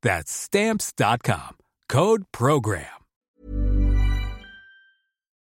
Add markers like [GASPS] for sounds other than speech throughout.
That's Stamps.com. Code PROGRAM.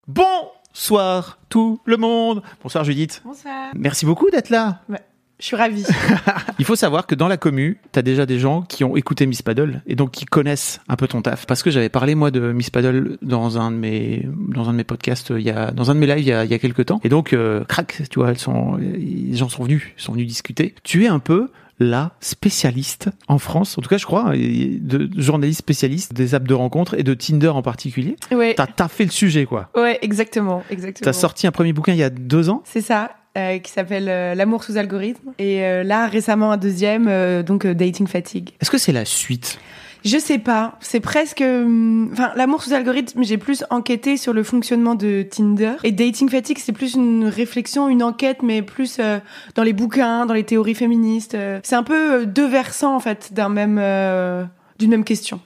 Bonsoir tout le monde. Bonsoir Judith. Bonsoir. Merci beaucoup d'être là. Ouais, je suis ravie. [LAUGHS] Il faut savoir que dans la commu, t'as déjà des gens qui ont écouté Miss Paddle et donc qui connaissent un peu ton taf. Parce que j'avais parlé moi de Miss Paddle dans un de mes dans un de mes podcasts il y a dans un de mes lives il y a, il y a quelques temps. Et donc euh, crac, tu vois, elles sont les gens sont venus, sont venus discuter. Tu es un peu la spécialiste en France, en tout cas je crois, de journaliste spécialiste des apps de rencontre et de Tinder en particulier. Ouais. T'as fait le sujet quoi. Ouais, exactement, exactement. T'as sorti un premier bouquin il y a deux ans. C'est ça. euh, qui s'appelle euh, L'amour sous algorithme et euh, là récemment un deuxième donc Dating Fatigue. Est-ce que c'est la suite? Je sais pas, c'est presque hum, enfin L'amour sous algorithme, j'ai plus enquêté sur le fonctionnement de Tinder et Dating Fatigue, c'est plus une réflexion, une enquête mais plus euh, dans les bouquins, dans les théories féministes. euh. c'est un peu euh, deux versants en fait d'un même euh, d'une même question.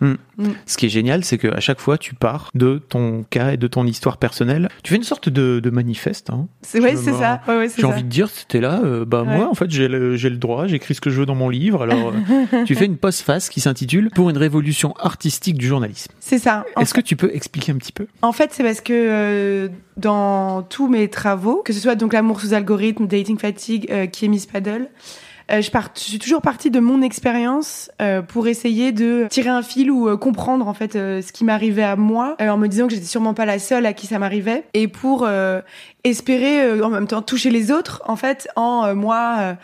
Ce qui est génial, c'est qu'à chaque fois, tu pars de ton cas et de ton histoire personnelle. Tu fais une sorte de, de manifeste. Hein. C'est ouais, c'est ça. Ouais, ouais, c'est J'ai envie de dire, c'était là, euh, bah moi, en fait, j'ai le, droit, j'écris ce que je veux dans mon livre. Alors, euh, [LAUGHS] tu fais une postface qui s'intitule Pour une révolution artistique du journalisme. C'est ça. Est-ce que tu peux expliquer un petit peu? En fait, c'est parce que euh, dans tous mes travaux, que ce soit donc l'amour sous algorithme, dating fatigue, qui est Miss Paddle, euh, je, je suis toujours partie de mon expérience euh, pour essayer de tirer un fil ou euh, comprendre en fait euh, ce qui m'arrivait à moi, euh, en me disant que j'étais sûrement pas la seule à qui ça m'arrivait, et pour euh, espérer en même temps toucher les autres en fait en moi.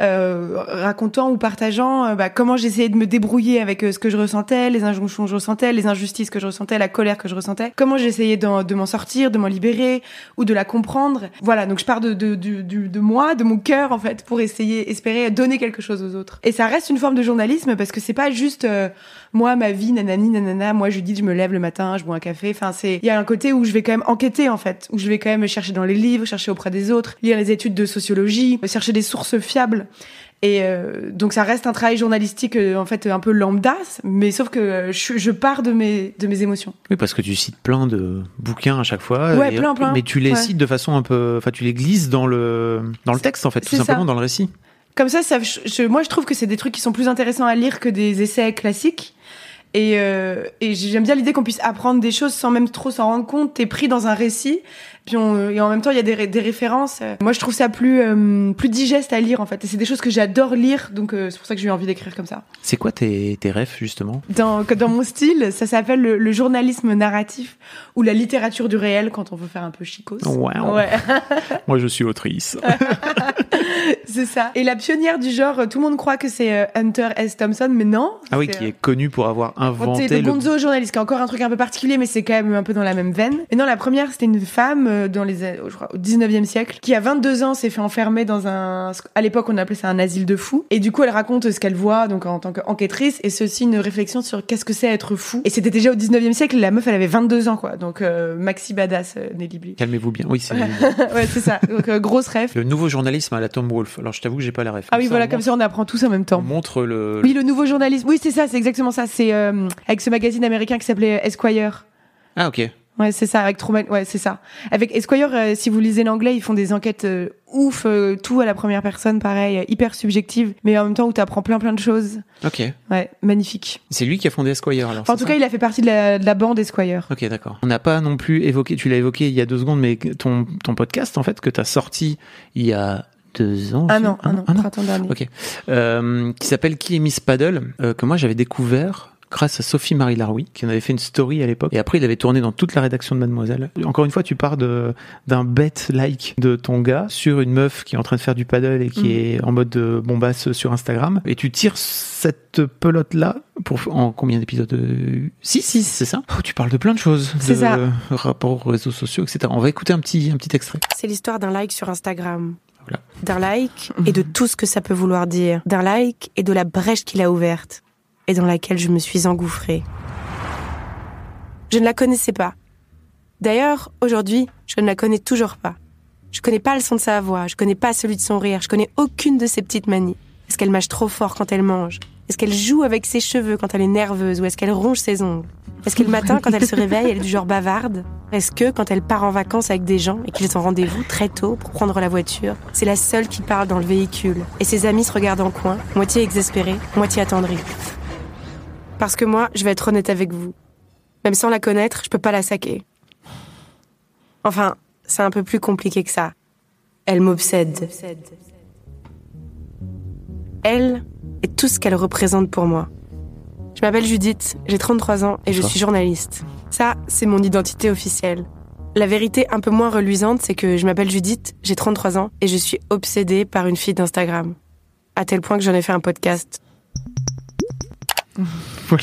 Euh, racontant ou partageant euh, bah, comment j'essayais de me débrouiller avec euh, ce que je ressentais, les injonctions que je ressentais, les injustices que je ressentais, la colère que je ressentais, comment j'essayais de m'en sortir, de m'en libérer ou de la comprendre. Voilà, donc je pars de, de, du- de moi, de mon cœur en fait, pour essayer, espérer donner quelque chose aux autres. Et ça reste une forme de journalisme parce que c'est pas juste euh, moi, ma vie, nanani, nanana, moi je dis je me lève le matin, je bois un café. Enfin, c'est il y a un côté où je vais quand même enquêter en fait, où je vais quand même chercher dans les livres, chercher auprès des autres, lire les études de sociologie, chercher des sources fiables. Et euh, donc ça reste un travail journalistique euh, en fait un peu lambda, mais sauf que euh, je, je pars de mes de mes émotions. Oui, parce que tu cites plein de bouquins à chaque fois. Ouais, et- plein, plein. Mais tu les Ouais. cites de façon un peu. Enfin, tu les glisses dans le, dans le texte, en fait, tout ça. simplement dans le récit. Comme ça, ça je- moi je trouve que c'est des trucs qui sont plus intéressants à lire que des essais classiques. Et, euh, et j'aime bien l'idée qu'on puisse apprendre des choses sans même trop s'en rendre compte. T'es pris dans un récit, puis on, et en même temps il y a des, des références. Moi je trouve ça plus euh, plus digeste à lire en fait. Et c'est des choses que j'adore lire, donc euh, c'est pour ça que j'ai eu envie d'écrire comme ça. C'est quoi tes, tes rêves, justement? Dans, dans mon style, ça s'appelle le, le journalisme narratif ou la littérature du réel quand on veut faire un peu chicos. Wow. Ouais. [LAUGHS] Moi, je suis autrice. [LAUGHS] c'est ça. Et la pionnière du genre, tout le monde croit que c'est euh, Hunter S. Thompson, mais non. Ah oui, qui euh, est connu pour avoir inventé c'est le le gonzo journaliste, qui est encore un truc un peu particulier, mais c'est quand même un peu dans la même veine. Et non, la première, c'était une femme euh, dans les, euh, je crois, au 19e siècle, qui à 22 ans s'est fait enfermer dans un, à l'époque on appelait ça un asile de fous. Et du coup, elle raconte ce qu'elle voit, donc en tant qu'enquêtrice, et aussi une réflexion sur qu'est-ce que c'est être fou. Et c'était déjà au 19e siècle, la meuf, elle avait 22 ans, quoi. Donc, euh, maxi badass, euh, Nelly Bly. Calmez-vous bien. Oui, c'est [LAUGHS] ouais, c'est ça. Donc, euh, grosse ref. le nouveau journalisme à la Tom Wolfe. Alors, je t'avoue que j'ai pas la ref. Ah oui, ça, voilà, comme ça, on apprend tous en même On temps. montre le. Oui, le nouveau journalisme. Oui, c'est ça, c'est exactement ça. C'est avec ce magazine américain qui s'appelait Esquire. Ah, ok. Ouais, c'est ça, avec Truman. Ouais, c'est ça. Avec Esquire, euh, si vous lisez l'anglais, ils font des enquêtes euh, ouf, euh, tout à la première personne, pareil, hyper subjective, mais en même temps où t'apprends plein plein de choses. Ok. Ouais, magnifique. C'est lui qui a fondé Esquire, alors. Enfin, en tout cas, il a fait partie de la, de la bande Esquire. Ok, d'accord. On n'a pas non plus évoqué, tu l'as évoqué il y a deux secondes, mais ton, ton podcast, en fait, que tu as sorti il y a deux ans. Aussi an, un an, un an printemps dernier. Ok. Euh, qui s'appelle Qui est Miss Paddle, euh, que moi j'avais découvert grâce à Sophie Marie Laroui, qui en avait fait une story à l'époque. Et après, il avait tourné dans toute la rédaction de Mademoiselle. Encore une fois, tu pars de d'un bête like de ton gars sur une meuf qui est en train de faire du paddle et qui Mm. est en mode de bombasse sur Instagram. Et tu tires cette pelote là pour en combien d'épisodes 6 Six? c'est ça? Oh, Tu parles de plein de choses, C'est de ça. rapport aux réseaux sociaux, etc. On va écouter un petit un petit extrait. C'est l'histoire d'un like sur Instagram. Voilà. D'un like et de tout ce que ça peut vouloir dire. D'un like et de la brèche qu'il a ouverte et dans laquelle je me suis engouffrée. Je ne la connaissais pas. D'ailleurs, aujourd'hui, je ne la connais toujours pas. Je connais pas le son de sa voix, je connais pas celui de son rire, je connais aucune de ses petites manies. Est-ce qu'elle mâche trop fort quand elle mange? Est-ce qu'elle joue avec ses cheveux quand elle est nerveuse ou est-ce qu'elle ronge ses ongles? Est-ce que le matin, quand elle se réveille, elle est du genre bavarde? Est-ce que quand elle part en vacances avec des gens et qu'ils ont rendez-vous très tôt pour prendre la voiture, c'est la seule qui parle dans le véhicule et ses amis se regardent en coin, moitié exaspérés, moitié attendris? Parce que moi, je vais être honnête avec vous. Même sans la connaître, je peux pas la saquer. Enfin, c'est un peu plus compliqué que ça. Elle m'obsède. Elle est tout ce qu'elle représente pour moi. Je m'appelle Judith, j'ai 33 ans et je suis journaliste. Ça, c'est mon identité officielle. La vérité un peu moins reluisante, c'est que je m'appelle Judith, j'ai 33 ans et je suis obsédée par une fille d'Instagram. À tel point que j'en ai fait un podcast. [LAUGHS] [LAUGHS]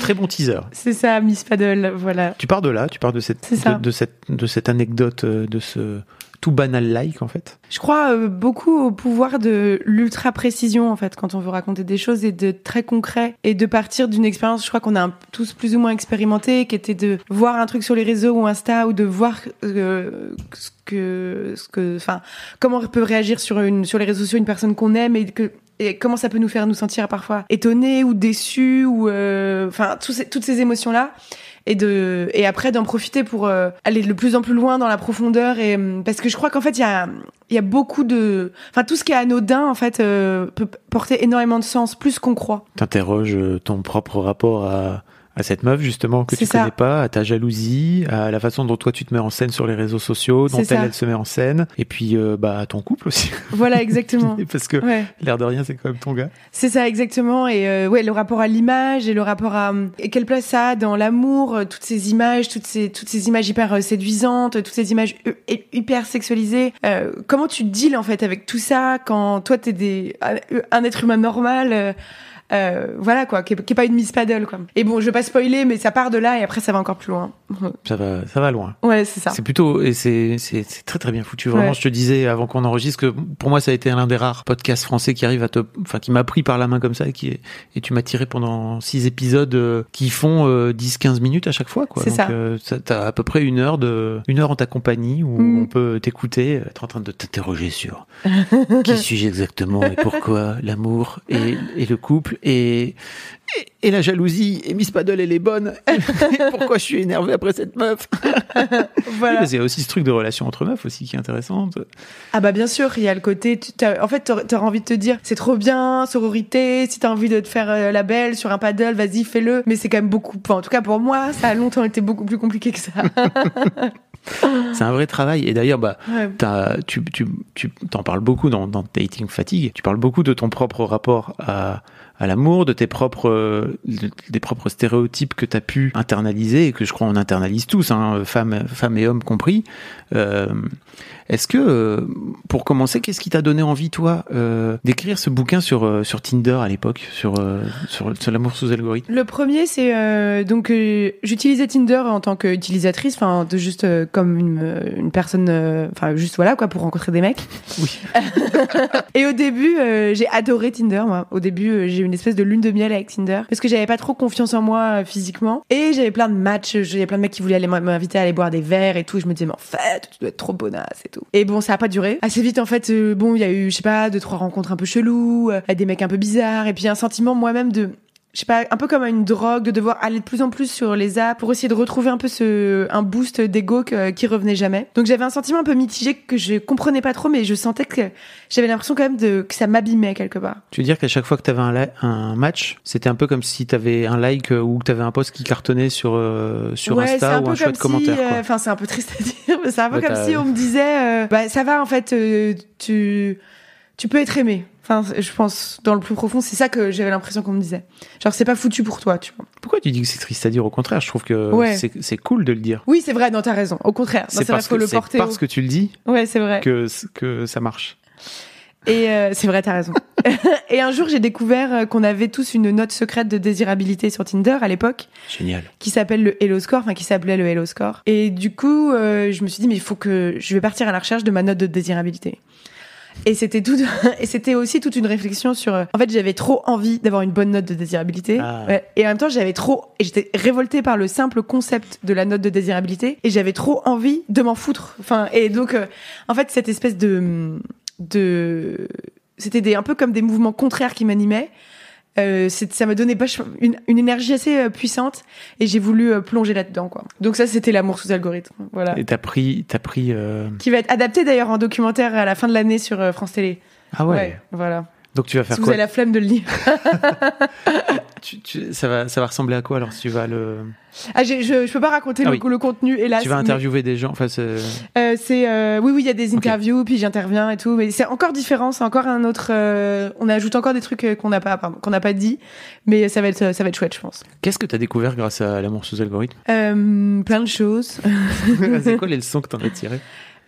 Très bon teaser. C'est ça, Miss Paddle, voilà. Tu pars de là, tu pars de cette, de, de cette, de cette anecdote, euh, de ce tout banal like en fait. Je crois euh, beaucoup au pouvoir de l'ultra précision en fait quand on veut raconter des choses et de très concret et de partir d'une expérience. Je crois qu'on a un- tous plus ou moins expérimenté, qui était de voir un truc sur les réseaux ou Insta ou de voir euh, ce que, ce que, enfin, comment peut réagir sur une sur les réseaux sociaux une personne qu'on aime et que comment ça peut nous faire nous sentir parfois étonnés ou déçus ou euh, enfin toutes ces émotions là et de et après d'en profiter pour euh, aller de plus en plus loin dans la profondeur et hum, parce que je crois qu'en fait il y a il y a beaucoup de enfin tout ce qui est anodin en fait euh, peut porter énormément de sens plus qu'on croit. T'interroges ton propre rapport à, à cette meuf justement que tu ça. connais pas, à ta jalousie, à la façon dont toi tu te mets en scène sur les réseaux sociaux, dont elle elle se met en scène, et puis euh, bah à ton couple aussi, [LAUGHS] voilà exactement. [LAUGHS] Parce que ouais. l'air de rien c'est quand même ton gars. c'est ça exactement. Et euh, ouais le rapport à l'image et le rapport à et quelle place ça a dans l'amour euh, toutes ces images toutes ces toutes ces images hyper euh, séduisantes toutes ces images hyper sexualisées. Euh, comment tu deals en fait avec tout ça quand toi t'es des un être humain normal euh, euh, voilà quoi, qui est, pas une Miss Paddle quoi. Et bon, je vais pas spoiler, mais ça part de là et après ça va encore plus loin. [LAUGHS] Ça va, ça va loin. Ouais, c'est ça. C'est plutôt et c'est c'est c'est très très bien foutu. Vraiment, Ouais. je te disais avant qu'on enregistre que pour moi ça a été l'un des rares podcasts français qui arrive à te, enfin qui m'a pris par la main comme ça et qui et tu m'as tiré pendant six épisodes euh, qui font euh, 10-15 minutes à chaque fois quoi. C'est euh, ça- t'as à peu près une heure de une heure en ta compagnie où Mm. on peut t'écouter, être en train de t'interroger sur [LAUGHS] qui suis-je exactement et pourquoi l'amour et, et le couple et, et et la jalousie et Miss Paddle elle est bonne. [LAUGHS] Pourquoi je suis énervé après cette meuf [LAUGHS] Voilà. oui, a aussi ce truc de relation entre meufs aussi qui est intéressante. Ah bah bien sûr, il y a le côté, en fait, t'aurais envie de te dire, c'est trop bien, sororité, si t'as envie de te faire euh, la belle sur un paddle, vas-y, fais-le. Mais c'est quand même beaucoup, enfin, en tout cas pour moi, ça a longtemps été beaucoup plus compliqué que ça. [LAUGHS] C'est un vrai travail. Et d'ailleurs, bah, Ouais. tu, tu, tu t'en parles beaucoup dans, dans Dating Fatigue. Tu parles beaucoup de ton propre rapport à, à l'amour, de tes propres, stéréotypes que tu as pu internaliser et que je crois on internalise tous, hein, femmes, femmes et hommes compris. Euh, est-ce que, euh, pour commencer, qu'est-ce qui t'a donné envie, toi, euh, d'écrire ce bouquin sur, euh, sur Tinder à l'époque, sur, sur, sur l'amour sous algorithme? Le premier, c'est euh, donc euh, j'utilisais Tinder en tant qu'utilisatrice, enfin juste comme une, une personne, enfin juste voilà quoi pour rencontrer des mecs. Oui. [LAUGHS] Et au début, j'ai adoré Tinder. Moi, au début, j'ai eu une espèce de lune de miel avec Tinder parce que j'avais pas trop confiance en moi physiquement et j'avais plein de matchs. J'avais plein de mecs qui voulaient m'inviter à aller boire des verres et tout. Je me disais mais en fait, tu dois être trop bonasse et tout. Et bon, ça a pas duré. Assez vite, en fait, euh, bon, il y a eu je sais pas deux trois rencontres un peu cheloues, euh, des mecs un peu bizarres et puis un sentiment moi-même de je sais pas, un peu comme une drogue, de devoir aller de plus en plus sur les apps pour essayer de retrouver un peu ce, un boost d'ego qui revenait jamais. Donc j'avais un sentiment un peu mitigé que je comprenais pas trop, mais je sentais que j'avais l'impression quand même de, que ça m'abîmait quelque part. Tu veux dire qu'à chaque fois que tu avais un, un match, c'était un peu comme si tu avais un like euh, ou que tu avais un post qui cartonnait sur, euh, sur ouais, Insta un ou un chouette si, commentaire. euh, enfin c'est un peu triste à [LAUGHS] dire, mais c'est un peu comme si on me disait, euh, bah ça va en fait, euh, tu tu peux être aimé. Enfin, je pense, dans le plus profond, c'est ça que j'avais l'impression qu'on me disait. Genre, c'est pas foutu pour toi, tu vois. Pourquoi tu dis que c'est triste? À dire Au contraire, je trouve que Ouais. c'est- c'est cool de le dire. Oui, c'est vrai, non, t'as raison. Au contraire, C'est vrai, parce, faut que, le c'est porter. parce que tu le dis Ouais, c'est vrai. que, que ça marche. Et euh, c'est vrai, t'as raison. [LAUGHS] et un jour, j'ai découvert euh, qu'on avait tous une note secrète de désirabilité sur Tinder à l'époque, Génial. qui s'appelle le Hello Score, enfin qui s'appelait le Hello Score. Et du coup, euh, je me suis dit, mais il faut que je vais partir à la recherche de ma note de désirabilité. Et c'était tout, [LAUGHS] et c'était aussi toute une réflexion sur. euh, En fait, j'avais trop envie d'avoir une bonne note de désirabilité. Ah. Ouais. Et en même temps, j'avais trop, et j'étais révoltée par le simple concept de la note de désirabilité. Et j'avais trop envie de m'en foutre. Enfin, et donc, euh, en fait, cette espèce de, de, c'était des, un peu comme des mouvements contraires qui m'animaient. Euh, c'est- ça me donnait pas une, une énergie assez euh, puissante et j'ai voulu euh, plonger là-dedans quoi. Donc ça c'était l'amour sous algorithme, voilà. Et t'as pris, t'as pris. euh, Qui va être adapté d'ailleurs en documentaire à la fin de l'année sur euh, France Télé. Ah ouais. voilà. Donc tu vas faire Si vous quoi avez la flemme de le lire. [LAUGHS] Tu- tu- ça va, ça va ressembler à quoi alors si tu vas le, Ah, je, je peux pas raconter Ah le, oui. le contenu hélas. tu vas mais- interviewer des gens. Enfin, c'est- Euh, c'est euh, oui oui il y a des interviews puis j'interviens et tout mais c'est encore différent c'est encore un autre euh, on ajoute encore des trucs euh, qu'on n'a pas qu'on n'a pas dit mais ça va être ça va être chouette je pense Qu'est-ce que t'as découvert grâce à l'amour sous algorithme? Euh, plein de choses [LAUGHS] [LAUGHS] C'est quoi les leçons que t'en as tirées?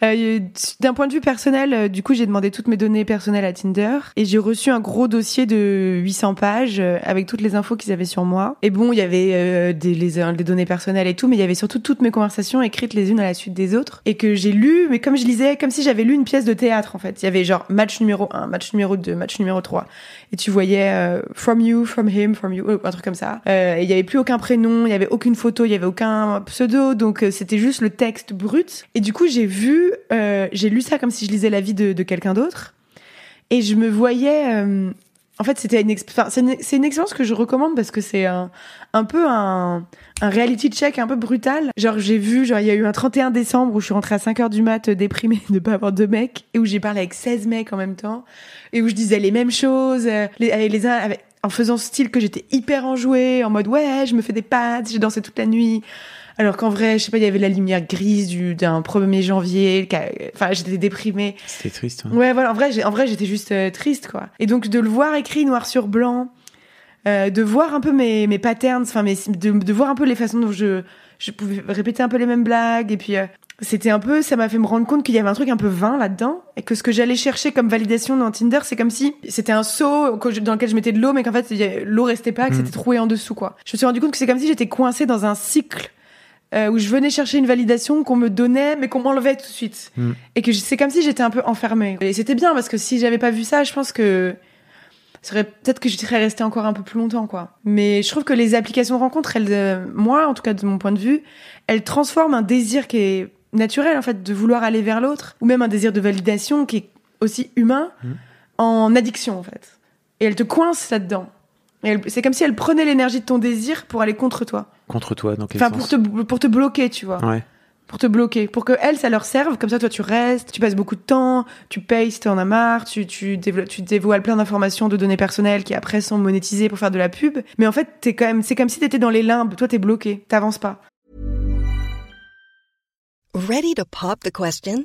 Euh, D'un point de vue personnel, euh, du coup, j'ai demandé toutes mes données personnelles à Tinder et j'ai reçu un gros dossier de 800 pages euh, avec toutes les infos qu'ils avaient sur moi. Et bon, il y avait des, les, données personnelles et tout, mais il y avait surtout toutes mes conversations écrites les unes à la suite des autres et que j'ai lu, mais comme je lisais, comme si j'avais lu une pièce de théâtre en fait. Il y avait genre match numéro 1, match numéro 2, match numéro 3. Et tu voyais euh, from you, from him, from you, euh, un truc comme ça. Euh, il y avait plus aucun prénom, il y avait aucune photo, il y avait aucun pseudo, donc euh, c'était juste le texte brut. Et du coup, j'ai vu, euh, j'ai lu ça comme si je lisais la vie de, de quelqu'un d'autre. Et je me voyais. En fait, c'était une, c'est une, expérience que je recommande parce que c'est un, un peu un, un reality check un peu brutal. Genre, j'ai vu, genre, il y a eu un 31 décembre où je suis rentrée à 5 heures du mat euh, déprimée [LAUGHS] de pas avoir de mecs et où j'ai parlé avec 16 mecs en même temps et où je disais les mêmes choses, euh, les, les uns, avec- en faisant style que j'étais hyper enjouée, en mode ouais, je me fais des pattes, j'ai dansé toute la nuit. Alors qu'en vrai, je sais pas, il y avait la lumière grise du d'un 1er janvier, enfin j'étais déprimée. C'était triste. hein. Ouais, voilà, en vrai, j'ai- en vrai, j'étais juste euh, triste, quoi. Et donc, de le voir écrit noir sur blanc, euh, de voir un peu mes, mes patterns, enfin, mes, de, de voir un peu les façons dont je, je pouvais répéter un peu les mêmes blagues, et puis, euh, c'était un peu, ça m'a fait me rendre compte qu'il y avait un truc un peu vain là-dedans, et que ce que j'allais chercher comme validation dans Tinder, c'est comme si c'était un seau dans lequel je mettais de l'eau, mais qu'en fait, l'eau restait pas, que Mhm. c'était troué en dessous, quoi. Je me suis rendu compte que c'est comme si j'étais coincée dans un cycle euh, où je venais chercher une validation qu'on me donnait, mais qu'on m'enlevait tout de suite. Mm. Et que c'est comme si j'étais un peu enfermée. Et c'était bien parce que si j'avais pas vu ça, je pense que serait peut-être que je serais restée encore un peu plus longtemps, quoi. Mais je trouve que les applications de rencontres, elles, euh, moi, en tout cas de mon point de vue, elles transforment un désir qui est naturel, en fait, de vouloir aller vers l'autre, ou même un désir de validation qui est aussi humain, Mm. en addiction, en fait. Et elles te coincent là-dedans. C'est comme si elles prenaient l'énergie de ton désir pour aller contre toi. Contre toi, dans quel Enfin, pour te, pour te bloquer, tu vois. Ouais. Pour te bloquer. Pour que elles, ça leur serve. Comme ça, toi, tu restes, tu passes beaucoup de temps, tu payes si t'en as marre, tu, tu, développes, tu dévoiles plein d'informations, de données personnelles qui après sont monétisées pour faire de la pub. Mais en fait, t'es quand même, c'est comme si t'étais dans les limbes. Toi, t'es bloqué. T'avances pas. Ready to pop the question?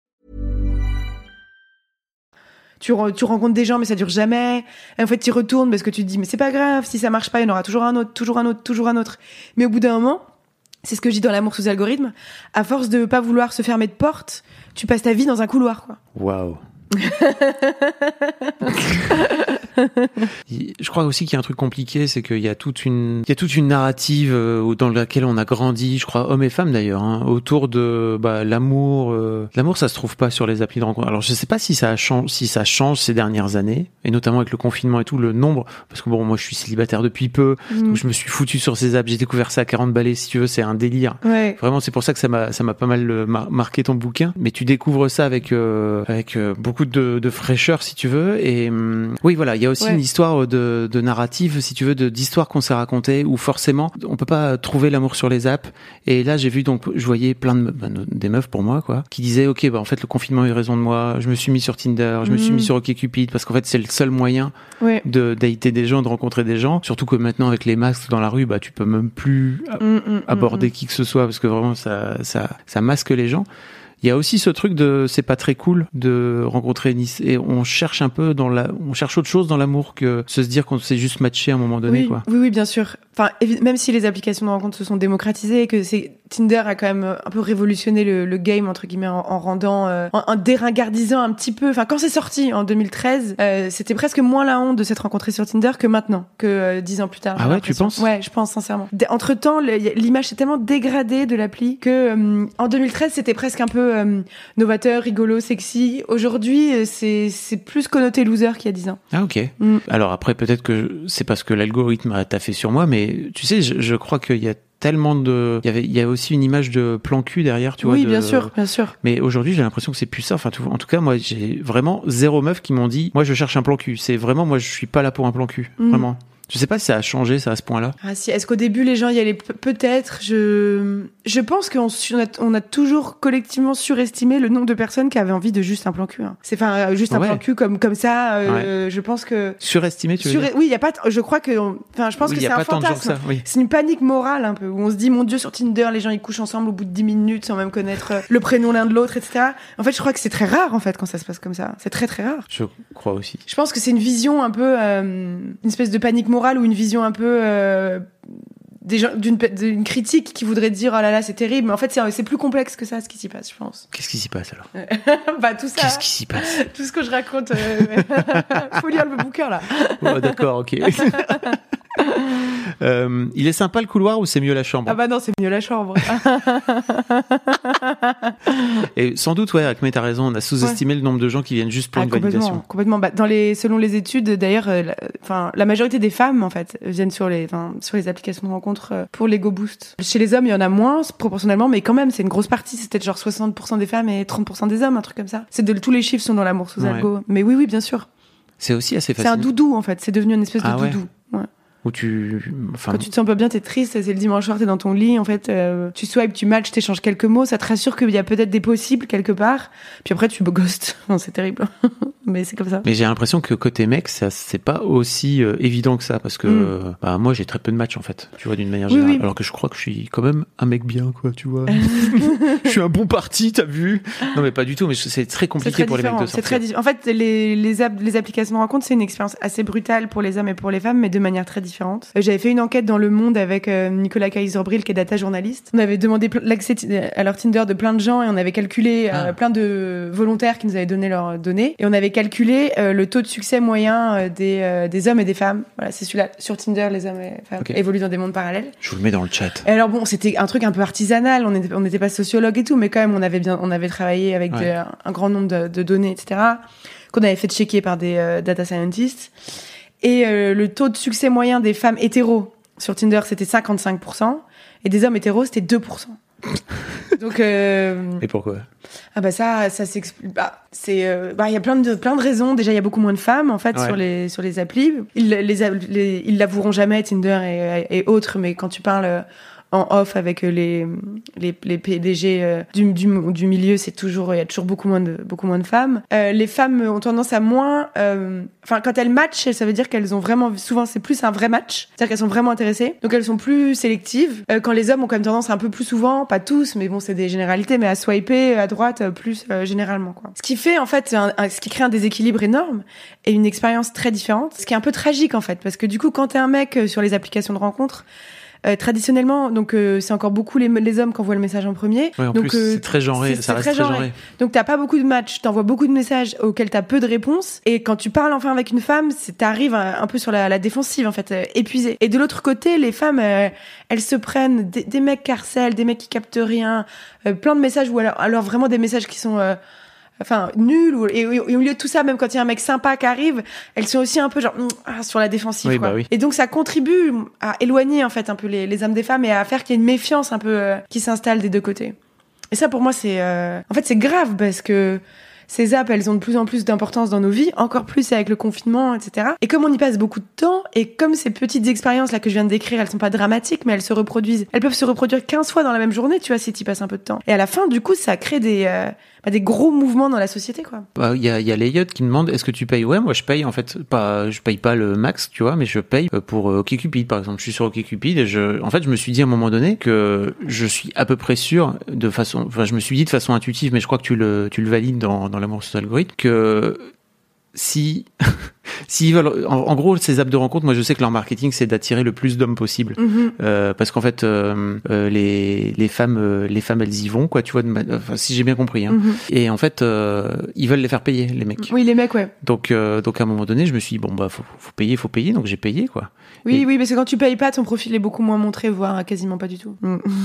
Tu, tu rencontres des gens, mais ça dure jamais. En fait, tu retournes parce que tu te dis, mais c'est pas grave. Si ça marche pas, il y en aura toujours un autre, toujours un autre, toujours un autre. Mais au bout d'un moment, c'est ce que je dis dans l'amour sous algorithme. À force de pas vouloir se fermer de porte, tu passes ta vie dans un couloir, quoi. Waouh. Je crois aussi qu'il y a un truc compliqué, c'est qu'il y a toute une, il y a toute une narrative euh, dans laquelle on a grandi, je crois, hommes et femmes d'ailleurs, hein, autour de bah, l'amour. euh, L'amour, ça se trouve pas sur les applis de rencontre. Alors je sais pas si ça change, si ça change ces dernières années, et notamment avec le confinement et tout, le nombre, parce que bon, moi je suis célibataire depuis peu, donc je me suis foutu sur ces apps, j'ai découvert ça à 40 balais, si tu veux, c'est un délire. Ouais. Vraiment, c'est pour ça que ça m'a ça m'a pas mal euh, mar- marqué ton bouquin. Mais tu découvres ça avec euh, avec euh, beaucoup de, de fraîcheur, si tu veux. Et hum, oui, voilà, il y a aussi Ouais. une histoire de, de narrative, si tu veux, de d'histoire qu'on s'est racontée, où forcément, on peut pas trouver l'amour sur les apps. Et là, j'ai vu donc, je voyais plein de bah, des meufs pour moi, quoi, qui disaient, ok, bah en fait, le confinement a eu raison de moi. Je me suis mis sur Tinder, je me suis mis sur OkCupid, parce qu'en fait, c'est le seul moyen Ouais. de dater des gens, de rencontrer des gens. Surtout que maintenant, avec les masques dans la rue, bah tu peux même plus Mm, mm, mm, aborder mm. qui que ce soit parce que vraiment ça ça ça masque les gens. Il y a aussi ce truc de c'est pas très cool de rencontrer Nice et on cherche un peu dans la on cherche autre chose dans l'amour que se dire qu'on s'est juste matché à un moment donné oui, quoi. oui, oui, bien sûr. Enfin, même si les applications de rencontre se sont démocratisées, que c'est Tinder a quand même euh, un peu révolutionné le, le game entre guillemets en, en rendant, euh, en, en déringardisant un petit peu. Enfin, quand c'est sorti en 2013, euh, c'était presque moins la honte de s'être rencontré sur Tinder que maintenant, que euh, dix ans plus tard. Ah ouais, tu penses? Ouais, je pense sincèrement. Entre temps, l'image s'est tellement dégradée de l'appli que euh, en 2013 c'était presque un peu euh, novateur, rigolo, sexy. Aujourd'hui, euh, c'est c'est plus connoté loser qu'il y a dix ans. Ah ok. Mm. Alors après peut-être que c'est parce que l'algorithme a taffé sur moi mais tu sais je, je crois qu'il y a tellement de il y avait il y a aussi une image de plan cul derrière tu vois oui, de- bien sûr, bien sûr. Mais aujourd'hui, j'ai l'impression que c'est plus ça. Enfin, tout- en tout cas, moi, j'ai vraiment zéro meuf qui m'ont dit, moi, je cherche un plan cul. C'est vraiment, moi, je suis pas là pour un plan cul. Mhm. Vraiment. Je sais pas si ça a changé, ça, à ce point-là? Ah si, est-ce qu'au début les gens y allaient Pe- peut-être? Je je pense qu'on on a, on a toujours collectivement surestimé le nombre de personnes qui avaient envie de juste un plan cul. hein. C'est enfin euh, juste un Ouais. plan cul comme comme ça. euh, Je pense que Surestimé, tu veux Sur- dire? oui, il y a pas. Je crois que enfin je pense Oui, que c'est a un fantasme. Oui. C'est une panique morale un peu où on se dit mon Dieu sur Tinder les gens ils couchent ensemble au bout de 10 minutes sans même connaître euh, le prénom l'un de l'autre etc. En fait je crois que c'est très rare en fait quand ça se passe comme ça. C'est très très rare. Je crois aussi. Je pense que c'est une vision un peu, euh, une espèce de panique morale ou une vision un peu euh, d'une critique qui voudrait dire oh là là c'est terrible. Mais en fait c'est c'est plus complexe que ça ce qui s'y passe, je pense. Qu'est-ce qui s'y passe alors [LAUGHS] bah tout ça, Qu'est-ce qui s'y passe? Tout ce que je raconte, euh, [LAUGHS] faut lire le bouquin là. Oh, D'accord, ok. [LAUGHS] Euh, il est sympa le couloir ou c'est mieux la chambre Ah bah non c'est mieux la chambre. [LAUGHS] Et sans doute, ouais, Acme, t'as raison. On a sous-estimé le nombre de gens qui viennent juste pour Ah, une complètement, validation. complètement. Bah, dans les, selon les études, d'ailleurs, euh, la, enfin, la majorité des femmes, en fait, viennent sur les, sur les applications de rencontres euh, pour l'ego boost. Chez les hommes, il y en a moins, proportionnellement, mais quand même, c'est une grosse partie. C'est peut-être genre 60% des femmes et 30% des hommes, un truc comme ça. C'est de, tous les chiffres sont dans l'amour sous Ouais. algo. Mais oui, oui, bien sûr. C'est aussi assez C'est facile. un doudou, en fait. C'est devenu une espèce Ah de ouais. doudou. Où tu, enfin, Quand tu te sens pas bien, t'es triste, c'est le dimanche soir, t'es dans ton lit, en fait, euh, tu swipes, tu matches, t'échanges quelques mots, ça te rassure qu'il y a peut-être des possibles quelque part, puis après tu ghostes. [LAUGHS] Non, c'est terrible. [LAUGHS] Mais c'est comme ça. Mais j'ai l'impression que côté mec, ça c'est pas aussi euh, évident que ça parce que Mm. bah, moi j'ai très peu de matchs en fait, tu vois d'une manière générale. oui. Alors que je crois que je suis quand même un mec bien quoi, tu vois. [LAUGHS] je suis un bon parti, t'as vu Non mais pas du tout, mais c'est très compliqué très pour les mecs différent. de C'est sortir. très En fait, les, les, app- les applications de rencontre, c'est une expérience assez brutale pour les hommes et pour les femmes, mais de manière très différente. Euh, J'avais fait une enquête dans Le Monde avec euh, Nicolas Kaiserbril, qui est data journaliste. On avait demandé l'accès ti- à leur Tinder de plein de gens et on avait calculé euh, Ah. plein de volontaires qui nous avaient donné leurs données. Et on avait calculé euh, le taux de succès moyen euh, des, euh, des hommes et des femmes. Voilà, c'est celui-là. Sur Tinder, les hommes et femmes évoluent dans des mondes parallèles. Je vous le mets dans le chat. Et alors bon, c'était un truc un peu artisanal. On n'était on pas sociologue et tout, mais quand même, on avait bien, on avait travaillé avec Ouais. un, un grand nombre de, de données, etc. Qu'on avait fait checker par des euh, data scientists. Et euh, le taux de succès moyen des femmes hétéros sur Tinder, c'était 55%, et des hommes hétéros, c'était 2%. [LAUGHS] Donc euh, Et pourquoi? Ah bah ça ça s'explique. Bah c'est euh, bah il y a plein de plein de raisons. Déjà il y a beaucoup moins de femmes en fait Ouais. sur les sur les applis. Ils les, les- ils l'avoueront jamais Tinder et, et autres mais quand tu parles euh, en off avec euh, les les, les PDG euh, du, du, du milieu c'est toujours il y a toujours beaucoup moins de beaucoup moins de femmes. Euh, les femmes ont tendance à moins euh, enfin quand elles matchent ça veut dire qu'elles ont vraiment souvent c'est plus un vrai match. C'est-à-dire qu'elles sont vraiment intéressées. Donc elles sont plus sélectives. Euh, quand les hommes ont quand même tendance un peu plus souvent pas tous mais bon c'est des généralités mais à swiper à droite euh, plus généralement quoi. Ce qui fait en fait un- ce qui crée un déséquilibre énorme et une expérience très différente. Ce qui est un peu tragique en fait parce que du coup quand t'es un mec sur les applications de rencontres euh, traditionnellement, donc euh, c'est encore beaucoup les, les hommes qui envoient le message en premier. Ouais, en donc plus euh, c'est très genré, ça c'est reste très genré. donc t'as pas beaucoup de matchs, t'envoies beaucoup de messages auxquels t'as peu de réponses. Et quand tu parles enfin avec une femme, c'est t'arrives un, un peu sur la, la défensive en fait, euh, épuisée. Et de l'autre côté, les femmes, euh, elles se prennent des, des mecs qui harcèlent, des mecs qui captent rien, euh, plein de messages ou alors, alors vraiment des messages qui sont euh, enfin nuls. Ou, et, et au milieu de tout ça, même quand il y a un mec sympa qui arrive, elles sont aussi un peu genre mm, ah, sur la défensive. Oui, quoi. bah oui. Et donc ça contribue à éloigner en fait un peu les, les hommes des femmes et à faire qu'il y ait une méfiance un peu euh, qui s'installe des deux côtés. Et ça, pour moi, c'est euh, en fait c'est grave parce que ces apps, elles ont de plus en plus d'importance dans nos vies, encore plus avec le confinement, etc. Et comme on y passe beaucoup de temps, et comme ces petites expériences là que je viens de décrire, elles sont pas dramatiques, mais elles se reproduisent. Elles peuvent se reproduire 15 fois dans la même journée, tu vois, si tu passes un peu de temps. Et à la fin, du coup, ça crée des, euh, bah, des gros mouvements dans la société, quoi. Bah, Il y a, y a Layot qui me demande est-ce que tu payes? Ouais, moi je paye en fait pas, je paye pas le max, tu vois, mais je paye euh, pour euh, OkCupid par exemple. Je suis sur OkCupid et je, en fait, je me suis dit à un moment donné que je suis à peu près sûr de façon, enfin, je me suis dit de façon intuitive, mais je crois que tu le, tu le valides dans, dans l'amour sous algorithme que si [LAUGHS] s'ils veulent en, en gros ces apps de rencontre moi je sais que leur marketing c'est d'attirer le plus d'hommes possible Mhm. euh, parce qu'en fait euh, euh, les les femmes les femmes elles y vont quoi tu vois de ma- enfin, si j'ai bien compris hein. Mhm. et en fait ils veulent les faire payer les mecs Oui, les mecs, ouais. donc donc à un moment donné je me suis dit bon bah faut, faut payer faut payer donc j'ai payé quoi Oui, Et- oui, parce que quand tu payes pas, ton profil est beaucoup moins montré, voire quasiment pas du tout.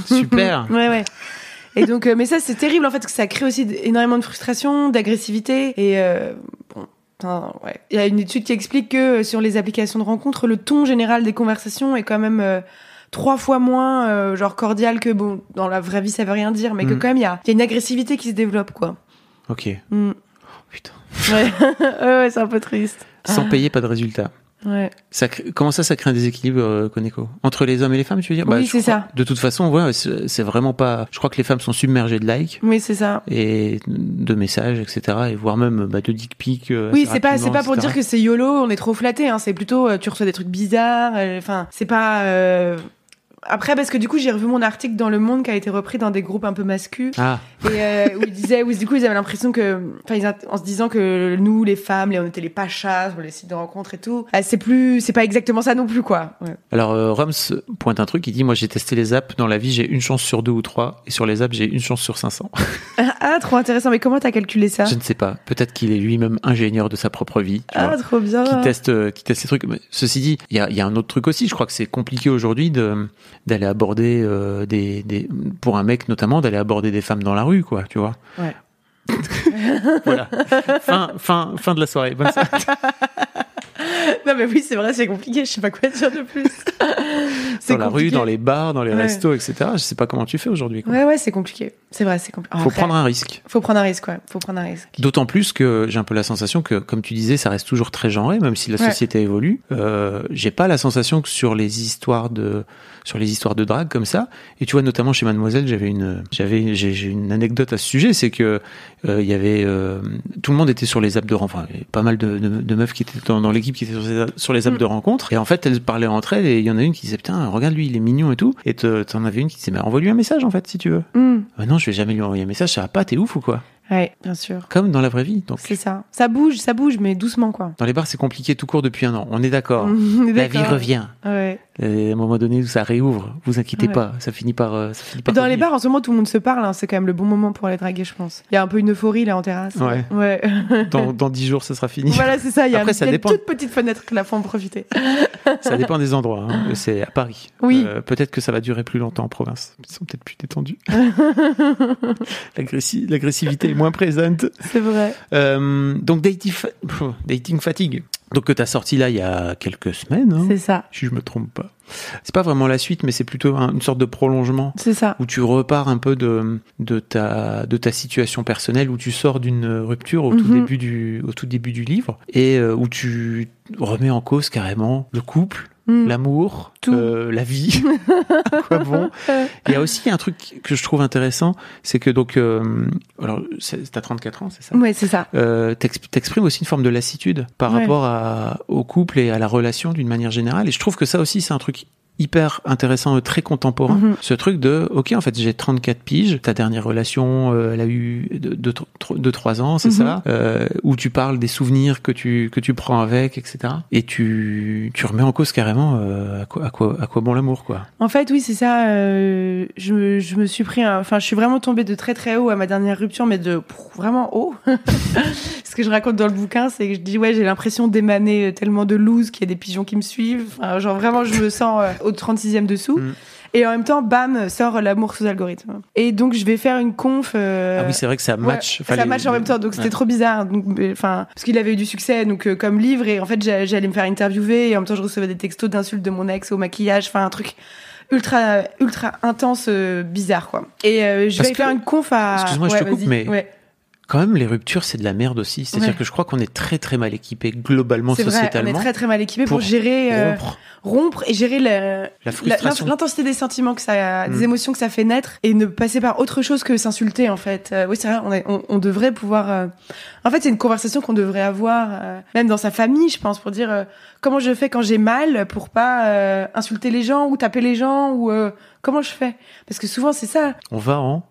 Super [LAUGHS] Ouais, ouais. Et donc, euh, mais ça, c'est terrible en fait, parce que ça crée aussi énormément de frustration, d'agressivité. Et euh, bon, ouais. Il y a une étude qui explique que euh, sur les applications de rencontres, le ton général des conversations est quand même euh, trois fois moins euh, genre cordial que bon, dans la vraie vie, ça veut rien dire, mais que Mm. quand même il y a, il y a une agressivité qui se développe, quoi. ok Mm. putain Ouais, [LAUGHS] ouais, ouais, c'est un peu triste. sans payer pas de résultat Ouais. ça crée- comment ça ça crée un déséquilibre euh, Koneko entre les hommes et les femmes tu veux dire? Oui, je c'est ça. de toute façon ouais c'est vraiment pas je crois que les femmes sont submergées de likes Oui, c'est ça. et de messages, etc. Et voire même bah, de dick pics. euh, Oui, c'est pas c'est pas pour etc. dire que c'est yolo, on est trop flatté. Hein. C'est plutôt euh, tu reçois des trucs bizarres. euh, Enfin, c'est pas. Euh, Après, parce que du coup, j'ai revu mon article dans Le Monde qui a été repris dans des groupes un peu masculins Ah, et euh, où ils disaient, où du coup, ils avaient l'impression que, enfin, en se disant que nous, les femmes, les, on était les pachas sur les sites de rencontres et tout. ah, c'est plus, c'est pas exactement ça non plus, quoi. Ouais. alors euh, Roms pointe un truc, il dit Moi j'ai testé les apps, dans la vie j'ai une chance sur deux ou trois, et sur les apps j'ai une chance sur 500. [LAUGHS] Ah, trop intéressant. Mais comment t'as calculé ça? Je ne sais pas, peut-être qu'il est lui-même ingénieur de sa propre vie. Ah, vois, trop bien. Qui teste, euh, qui teste ces trucs. Mais ceci dit, il y a, il y a un autre truc aussi. Je crois que c'est compliqué aujourd'hui de d'aller aborder euh, des, des, pour un mec notamment, d'aller aborder des femmes dans la rue, quoi. Tu vois. Ouais. [LAUGHS] voilà. Fin, fin, fin de la soirée. Bonne soirée. [LAUGHS] Non, mais oui, c'est vrai, c'est compliqué. Je sais pas quoi dire de plus. [LAUGHS] Dans la rue, dans les bars, dans les Ouais. restos, etc. Je sais pas comment tu fais aujourd'hui. quoi. Ouais, ouais, c'est compliqué. C'est vrai, c'est compliqué. Faut prendre un risque. Faut prendre un risque, ouais. Faut prendre un risque. D'autant plus que j'ai un peu la sensation que, comme tu disais, ça reste toujours très genré, même si la Ouais. société évolue. Euh, j'ai pas la sensation que sur les histoires de sur les histoires de drague comme ça. Et tu vois, notamment chez Mademoiselle, j'avais une j'avais j'ai j'ai une anecdote à ce sujet, c'est que euh, il y avait euh, tout le monde était sur les apps de rencontre. Enfin, il y avait pas mal de, de, de meufs qui étaient dans, dans l'équipe qui étaient sur, les apps Mm. de rencontre. Et en fait, elles parlaient entre elles et il y en a une qui disait putain, regarde lui, il est mignon et tout. Et te- t'en avais une qui disait mais envoie-lui un message en fait si tu veux. Hmm. Bah non, je vais jamais lui envoyer un message, ça va pas, t'es ouf ou quoi? Ouais, bien sûr. Comme dans la vraie vie. Donc C'est ça. Ça bouge, ça bouge, mais doucement, quoi. dans les bars, c'est compliqué tout court depuis un an. On est d'accord. [LAUGHS] La vie revient. Ouais. Et à un moment donné, ça réouvre. Vous inquiétez Ouais. pas. Ça finit par, euh, ça finit par. Dans les bars, en ce moment, tout le monde se parle. hein. C'est quand même le bon moment pour aller draguer, je pense. Il y a un peu une euphorie, là, en terrasse. Ouais. Ouais. [LAUGHS] Dans, dans 10 jours, ça sera fini. voilà, c'est ça. Il y a, Après, un- ça il y a dépend. une toute petite fenêtre que la faut en profiter. Ça dépend des endroits. hein. [LAUGHS] C'est à Paris. Oui. Euh, peut-être que ça va durer plus longtemps en province. Ils sont peut-être plus détendus. [LAUGHS] L'agressi- L'agressivité est moins présente. C'est vrai. Euh, donc dating, fa- dating fatigue. Donc que t'as sorti là il y a quelques semaines. hein, C'est ça. si je me trompe pas. C'est pas vraiment la suite, mais c'est plutôt un- une sorte de prolongement. C'est ça. où tu repars un peu de, de, ta, de ta situation personnelle, où tu sors d'une rupture au, tout Mhm. début du, au tout début du livre, et euh, où tu remets en cause carrément le couple, Hmm. l'amour, euh, la vie, [LAUGHS] à quoi bon? Il y a aussi un truc que je trouve intéressant, c'est que donc, euh, alors, c'est- t'as 34 ans, c'est ça? Ouais, c'est ça. euh, t'exp- t'exprimes aussi une forme de lassitude par Ouais. rapport à, au couple et à la relation d'une manière générale. Et je trouve que ça aussi, c'est un truc hyper intéressant, très contemporain. Mhm. Ce truc de, ok, en fait, j'ai 34 piges, ta dernière relation, euh, elle a eu 2-3 ans, c'est Mhm. ça, euh, où tu parles des souvenirs que tu, que tu prends avec, etc. Et tu, tu remets en cause carrément euh, à, quoi, à, quoi, à quoi bon l'amour, quoi. En fait, oui, c'est ça. je, me, je me suis pris, enfin, je suis vraiment tombée de très très haut à ma dernière rupture, mais de pff, vraiment haut. [LAUGHS] Ce que je raconte dans le bouquin, c'est que je dis ouais, j'ai l'impression d'émaner tellement de loose qu'il y a des pigeons qui me suivent. Enfin, genre vraiment, je me sens au 36e dessous. Mm. Et en même temps, bam, sort l'amour sous algorithme. Et donc, je vais faire une conf. euh, ah oui, c'est vrai que ça Ouais, match. ça match en même temps, donc c'était Ouais. trop bizarre. Enfin, parce qu'il avait eu du succès, donc euh, comme livre, et en fait, j'a- j'allais me faire interviewer, et en même temps, je recevais des textos d'insultes de mon ex au maquillage, enfin, un truc ultra, ultra intense, euh, bizarre, quoi. Et euh, je Parce vais que- faire une conf à. Excuse-moi, je te coupe, mais- Ouais. Quand même, les ruptures, c'est de la merde aussi. C'est-à-dire Ouais. que je crois qu'on est très très mal équipé globalement C'est vrai, on est sociétalement très très mal équipé pour, pour gérer, euh, rompre rompre et gérer la l'intensité des sentiments que ça, Mm. des émotions que ça fait naître et ne passer par autre chose que s'insulter en fait. Euh, oui, c'est vrai, on, est- on, on devrait pouvoir. euh, En fait, c'est une conversation qu'on devrait avoir, même dans sa famille, je pense, pour dire comment je fais quand j'ai mal pour pas insulter les gens ou taper les gens ou euh, comment je fais? Parce que souvent c'est ça. On va en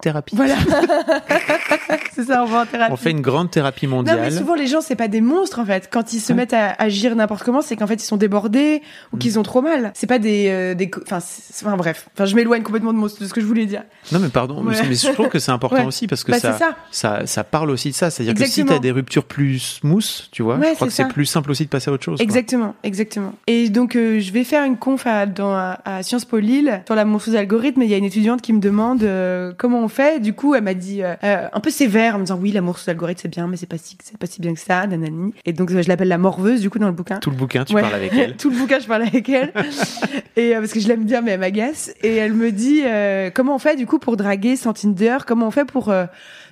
thérapie. Voilà. [LAUGHS] c'est ça, on va en thérapie. On fait une grande thérapie Non, mondiale. mais souvent, les gens, c'est pas des monstres, en fait. Quand ils se Ouais. mettent à agir n'importe comment, c'est qu'en fait, ils sont débordés ou Mm. qu'ils ont trop mal. C'est pas des, euh, des, enfin, enfin, bref. Enfin, je m'éloigne complètement de, mon- de ce que je voulais dire. Non, mais pardon, mais Ouais. mais je trouve que c'est important Ouais. aussi parce que Bah, ça, ça. ça, ça parle aussi de ça. C'est-à-dire que si t'as des ruptures plus smooth, tu vois, Ouais, je crois que c'est plus simple aussi de passer à autre chose. quoi. Exactement, exactement. Et donc, euh, je vais faire une conf à, dans, à, à Sciences Po Lille sur la morphose algorithme. Et il y a une étudiante qui me demande euh, comment on fait. Du coup, elle m'a dit euh, euh, un peu sévère, en me disant oui, la morphose algorithme c'est bien, mais c'est pas si, c'est pas si bien que ça, nanani. Et donc, euh, je l'appelle la morveuse du coup dans le bouquin. Tout le bouquin, tu Ouais. parles avec elle. [LAUGHS] Tout le bouquin, je parle avec elle. [LAUGHS] et euh, parce que je l'aime bien, mais elle m'agace. Et elle me dit euh, comment on fait du coup pour draguer sans Tinder? Comment on fait pour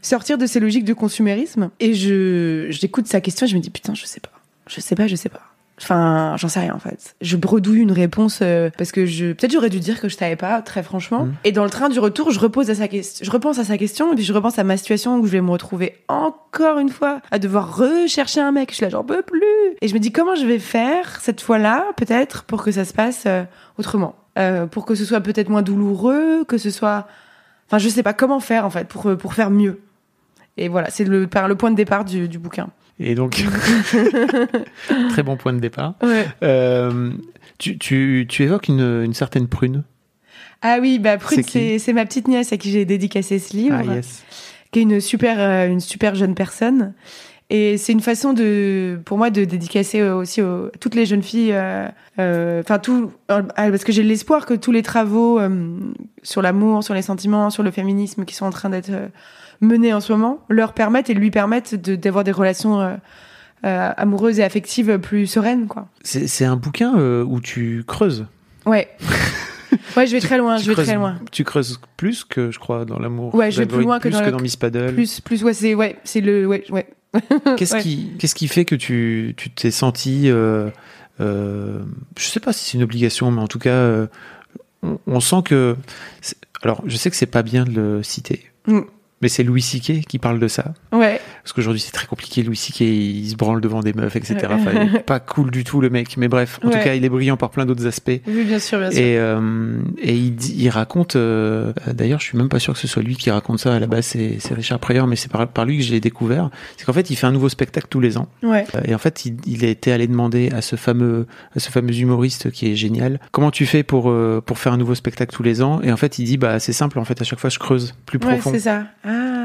sortir de ces logiques de consumérisme? Et je j'écoute sa question, et je me dis putain, je sais pas, je sais pas, je sais pas. Enfin, j'en sais rien en fait. Je bredouille une réponse euh, parce que je peut-être j'aurais dû dire que je savais pas très franchement. Mhm. Et dans le train du retour, je repose à sa question, je repense à sa question et puis je repense à ma situation où je vais me retrouver encore une fois à devoir rechercher un mec. Je suis là, j'en peux plus. Et je me dis comment je vais faire cette fois-là, peut-être pour que ça se passe euh, autrement, Euh, pour que ce soit peut-être moins douloureux, que ce soit, enfin, je sais pas comment faire en fait pour euh, pour faire mieux. Et voilà, c'est le par le point de départ du, du bouquin. Et donc, [LAUGHS] très bon point de départ. Ouais. Euh, tu, tu, tu évoques une, une certaine prune. Ah oui, bah Prune, C'est ma petite nièce à qui j'ai dédicacé ce livre. Ah yes. qui est une super, euh, une super jeune personne. Et c'est une façon de, pour moi, de dédicacer euh, aussi aux, toutes les jeunes filles, euh, euh, enfin tout, euh, parce que j'ai l'espoir que tous les travaux euh, sur l'amour, sur les sentiments, sur le féminisme qui sont en train d'être menés en ce moment, leur permettent et lui permettent de- d'avoir des relations euh, euh, amoureuses et affectives plus sereines, quoi. C'est c'est un bouquin euh, où tu creuses. Ouais. [LAUGHS] Ouais, je vais très loin, Tu je vais creuses- très loin. Tu creuses plus que, je crois, dans l'amour. Ouais, je vais plus loin que dans que le- dans Miss Paddle. Plus, plus, ouais, c'est, ouais, c'est le, ouais, ouais. [LAUGHS] Qu'est-ce Ouais. qui, qu'est-ce qui fait que tu, tu t'es senti, euh, euh, je sais pas si c'est une obligation, mais en tout cas, euh, on, on sent que, alors, je sais que c'est pas bien de le citer, Mm. Mais c'est Louis C.K. qui parle de ça, Ouais. Parce qu'aujourd'hui c'est très compliqué. Louis C.K. il se branle devant des meufs, etc. Enfin, il est [LAUGHS] pas cool du tout le mec, mais bref, en tout Ouais. cas, il est brillant par plein d'autres aspects. Oui, bien sûr, bien sûr. Et, euh, et il, dit- il raconte, euh, d'ailleurs, je suis même pas sûr que ce soit lui qui raconte ça à la base, c'est Richard Pryor, mais c'est par, par lui que je l'ai découvert. C'est qu'en fait, il fait un nouveau spectacle tous les ans. Ouais. Euh, Et en fait, il, il a été allé demander à ce fameux, à ce fameux humoriste qui est génial, comment tu fais pour euh, pour faire un nouveau spectacle tous les ans? Et en fait, il dit, bah c'est simple. En fait, à chaque fois, je creuse plus Ouais, profond. c'est ça. Ah,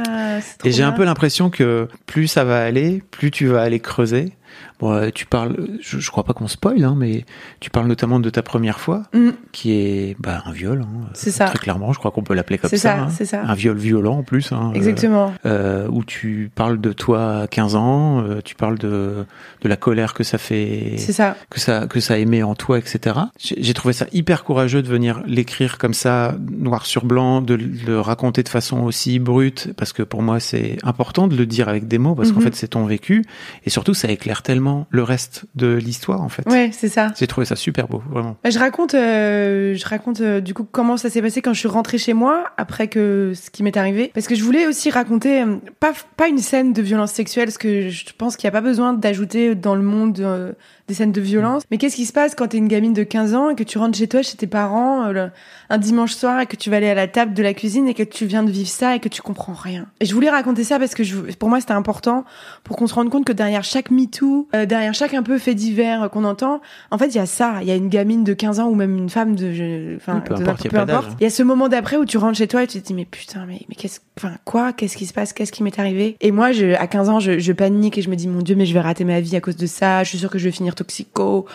Et j'ai un peu l'impression que plus ça va aller, plus tu vas aller creuser. Bon, euh, tu parles, je, je crois pas qu'on spoil, hein, mais tu parles notamment de ta première fois, Mm. qui est bah, un viol. Hein, C'est ça. Très clairement, je crois qu'on peut l'appeler comme C'est ça. ça, hein. c'est ça. Un viol violent en plus. Hein, euh, Exactement. euh, où tu parles de toi à 15 ans, euh, tu parles de, de la colère que ça fait, C'est ça. que ça, que ça émet en toi, etc. J'ai trouvé ça hyper courageux de venir l'écrire comme ça, noir sur blanc, de le raconter de façon aussi brute, parce que pour moi c'est important de le dire avec des mots, parce qu'en Mhm. fait c'est ton vécu, et surtout ça éclaire tellement le reste de l'histoire en fait. Ouais, c'est ça. J'ai trouvé ça super beau, vraiment. Bah, Je raconte, euh, je raconte euh, du coup comment ça s'est passé quand je suis rentrée chez moi après que ce qui m'est arrivé, parce que je voulais aussi raconter euh, pas pas une scène de violence sexuelle, parce que je pense qu'il n'y a pas besoin d'ajouter dans le monde euh, des scènes de violence. Mais qu'est-ce qui se passe quand t'es une gamine de 15 ans et que tu rentres chez toi, chez tes parents, euh, le- un dimanche soir et que tu vas aller à la table de la cuisine et que tu viens de vivre ça et que tu comprends rien? Et je voulais raconter ça parce que je, pour moi c'était important pour qu'on se rende compte que derrière chaque MeToo, euh, derrière chaque un peu fait divers euh, qu'on entend, en fait il y a ça, il y a une gamine de 15 ans ou même une femme de, je- enfin peu de- importe, il y a hein. Il y a ce moment d'après où tu rentres chez toi et tu te dis mais putain mais mais qu'est-ce, enfin quoi, qu'est-ce qui se passe, qu'est-ce qui m'est arrivé? Et moi je, à 15 ans je, je panique et je me dis mon dieu mais je vais rater ma vie à cause de ça, je suis sûre que je vais finir toxico,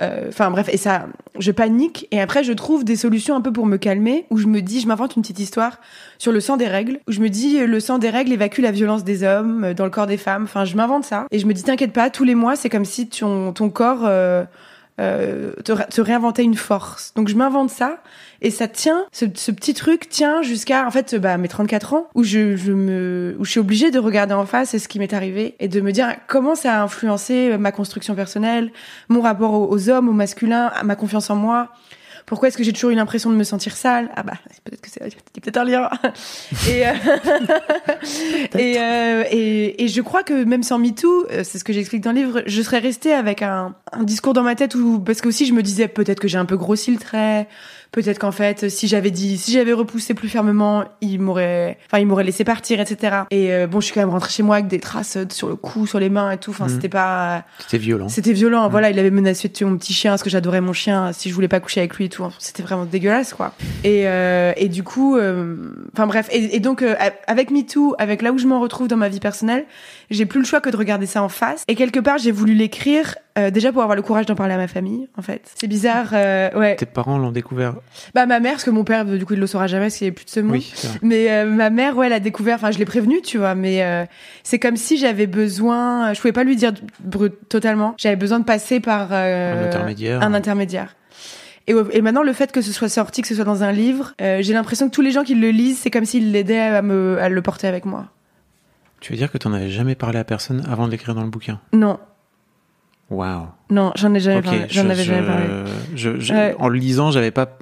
Euh, enfin bref et ça, je panique et après je trouve des solutions un peu pour me calmer où je me dis, je m'invente une petite histoire sur le sang des règles où je me dis le sang des règles évacue la violence des hommes euh, dans le corps des femmes. Enfin je m'invente ça et je me dis t'inquiète pas, tous les mois c'est comme si ton ton corps euh, euh, te, te réinventer une force. Donc je m'invente ça et ça tient, ce, petit truc tient jusqu'à en fait bah, mes 34 ans où je, je me où je suis obligée de regarder en face ce qui m'est arrivé et de me dire comment ça a influencé ma construction personnelle, mon rapport aux, aux hommes, au masculin, ma confiance en moi. Pourquoi est-ce que j'ai toujours eu l'impression de me sentir sale? Ah bah peut-être que c'est peut-être un lien. [LAUGHS] et, euh, [LAUGHS] et, euh, et et je crois que même sans MeToo, euh, c'est ce que j'explique dans le livre, je serais restée avec un, un discours dans ma tête où parce que aussi je me disais peut-être que j'ai un peu grossi le trait, peut-être qu'en fait si j'avais dit si j'avais repoussé plus fermement, il m'aurait enfin il m'aurait laissé partir etc. Et euh, bon je suis quand même rentrée chez moi avec des traces euh, sur le cou, sur les mains et tout. Enfin Mhm. c'était pas C'était violent. c'était violent, voilà, il avait menacé de tuer mon petit chien parce que j'adorais mon chien si je voulais pas coucher avec lui et tout. C'était vraiment dégueulasse, quoi. Et, euh, et du coup, euh, enfin bref, et, et donc euh, avec MeToo, avec là où je m'en retrouve dans ma vie personnelle, j'ai plus le choix que de regarder ça en face. Et quelque part, j'ai voulu l'écrire euh, déjà pour avoir le courage d'en parler à ma famille, en fait. C'est bizarre, euh, ouais. Tes parents l'ont découvert. Bah ma mère, parce que mon père, du coup, il le saura jamais parce qu'il a plus de ce monde. Oui. Mais euh, ma mère, ouais, elle a découvert. Enfin, je l'ai prévenue, tu vois. Mais euh, c'est comme si j'avais besoin. Je pouvais pas lui dire brut totalement. J'avais besoin de passer par euh, Un intermédiaire. Un intermédiaire. Et, et maintenant, le fait que ce soit sorti, que ce soit dans un livre, euh, j'ai l'impression que tous les gens qui le lisent, c'est comme s'ils l'aidaient à me à le porter avec moi. Tu veux dire que t'en avais jamais parlé à personne avant de l'écrire dans le bouquin? Non, Waouh. non, j'en ai jamais parlé. J'en je- avais jamais parlé. je- je- Ouais. En le lisant, j'avais pas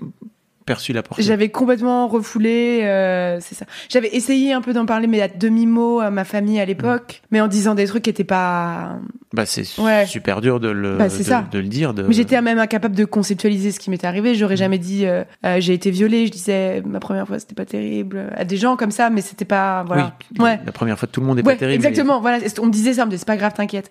perçu la portée. J'avais complètement refoulé, euh, c'est ça. J'avais essayé un peu d'en parler, mais à demi mot à ma famille à l'époque, mais en disant des trucs qui étaient pas. Bah, c'est Ouais. super dur de le, Bah, c'est de, ça. de le dire. De... Mais j'étais même incapable de conceptualiser ce qui m'était arrivé. J'aurais jamais dit euh, euh, j'ai été violée. Je disais ma première fois c'était pas terrible à des gens comme ça, mais c'était pas voilà. Oui, ouais. la première fois de tout le monde est Ouais, pas terrible. exactement. Voilà, on me disait ça, on me disait c'est pas grave, t'inquiète.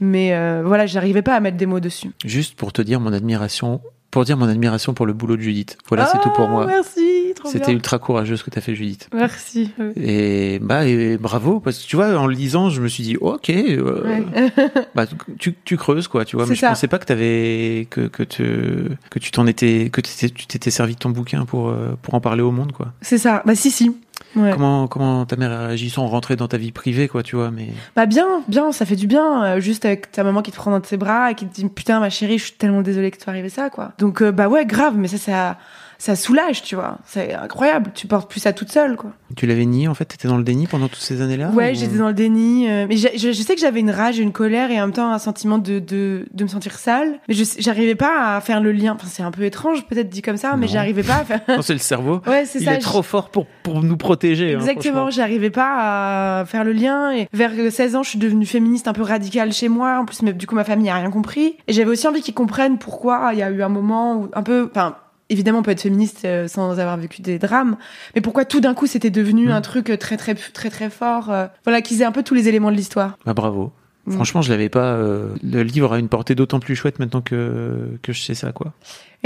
Mais voilà, j'arrivais pas à mettre des mots dessus. Juste pour te dire mon admiration, pour dire mon admiration pour le boulot de Judith. Voilà, c'est tout pour Ah, moi. Merci, trop C'était ultra courageux ce que t'as fait, Judith. Merci. Et bah et bravo parce que tu vois en le lisant je me suis dit ok euh, Ouais. [LAUGHS] bah tu, tu creuses quoi tu vois mais je ça. pensais pas que t'avais que que te que tu t'en étais que t'étais- tu t'étais servi de ton bouquin pour euh, pour en parler au monde quoi c'est ça. Bah si si. Ouais. comment comment ta mère a réagi sans rentrer dans ta vie privée quoi tu vois mais Bah bien, bien, ça fait du bien. euh, juste avec ta maman qui te prend dans ses bras et qui te dit putain ma chérie, je suis tellement désolée que tu arrivé ça quoi. Donc euh, bah ouais grave, mais ça ça ça soulage tu vois. C'est incroyable. Tu portes plus ça toute seule quoi. tu l'avais nié en fait? T'étais dans le déni pendant toutes ces années là ouais, j'étais dans le déni. euh, mais je, je sais que j'avais une rage, une colère et en même temps un sentiment de de, de me sentir sale. Mais j'arrivais pas à faire le lien. Enfin c'est un peu étrange peut-être dit comme ça, mais j'arrivais pas à faire. non c'est le cerveau [LAUGHS] ouais c'est il ça. est trop fort pour pour nous protéger hein, Exactement, j'arrivais pas à faire le lien et vers 16 ans, je suis devenue féministe un peu radicale chez moi. En plus, mais du coup, ma famille a rien compris et j'avais aussi envie qu'ils comprennent pourquoi il y a eu un moment où un peu, enfin. Évidemment, on peut être féministe euh, sans avoir vécu des drames, mais pourquoi tout d'un coup c'était devenu Mm. un truc euh, très très très très fort euh, Voilà, qu'ils aient un peu tous les éléments de l'histoire. bah bravo Mm. Franchement, je l'avais pas. euh, le livre a une portée d'autant plus chouette maintenant que que je sais ça, quoi.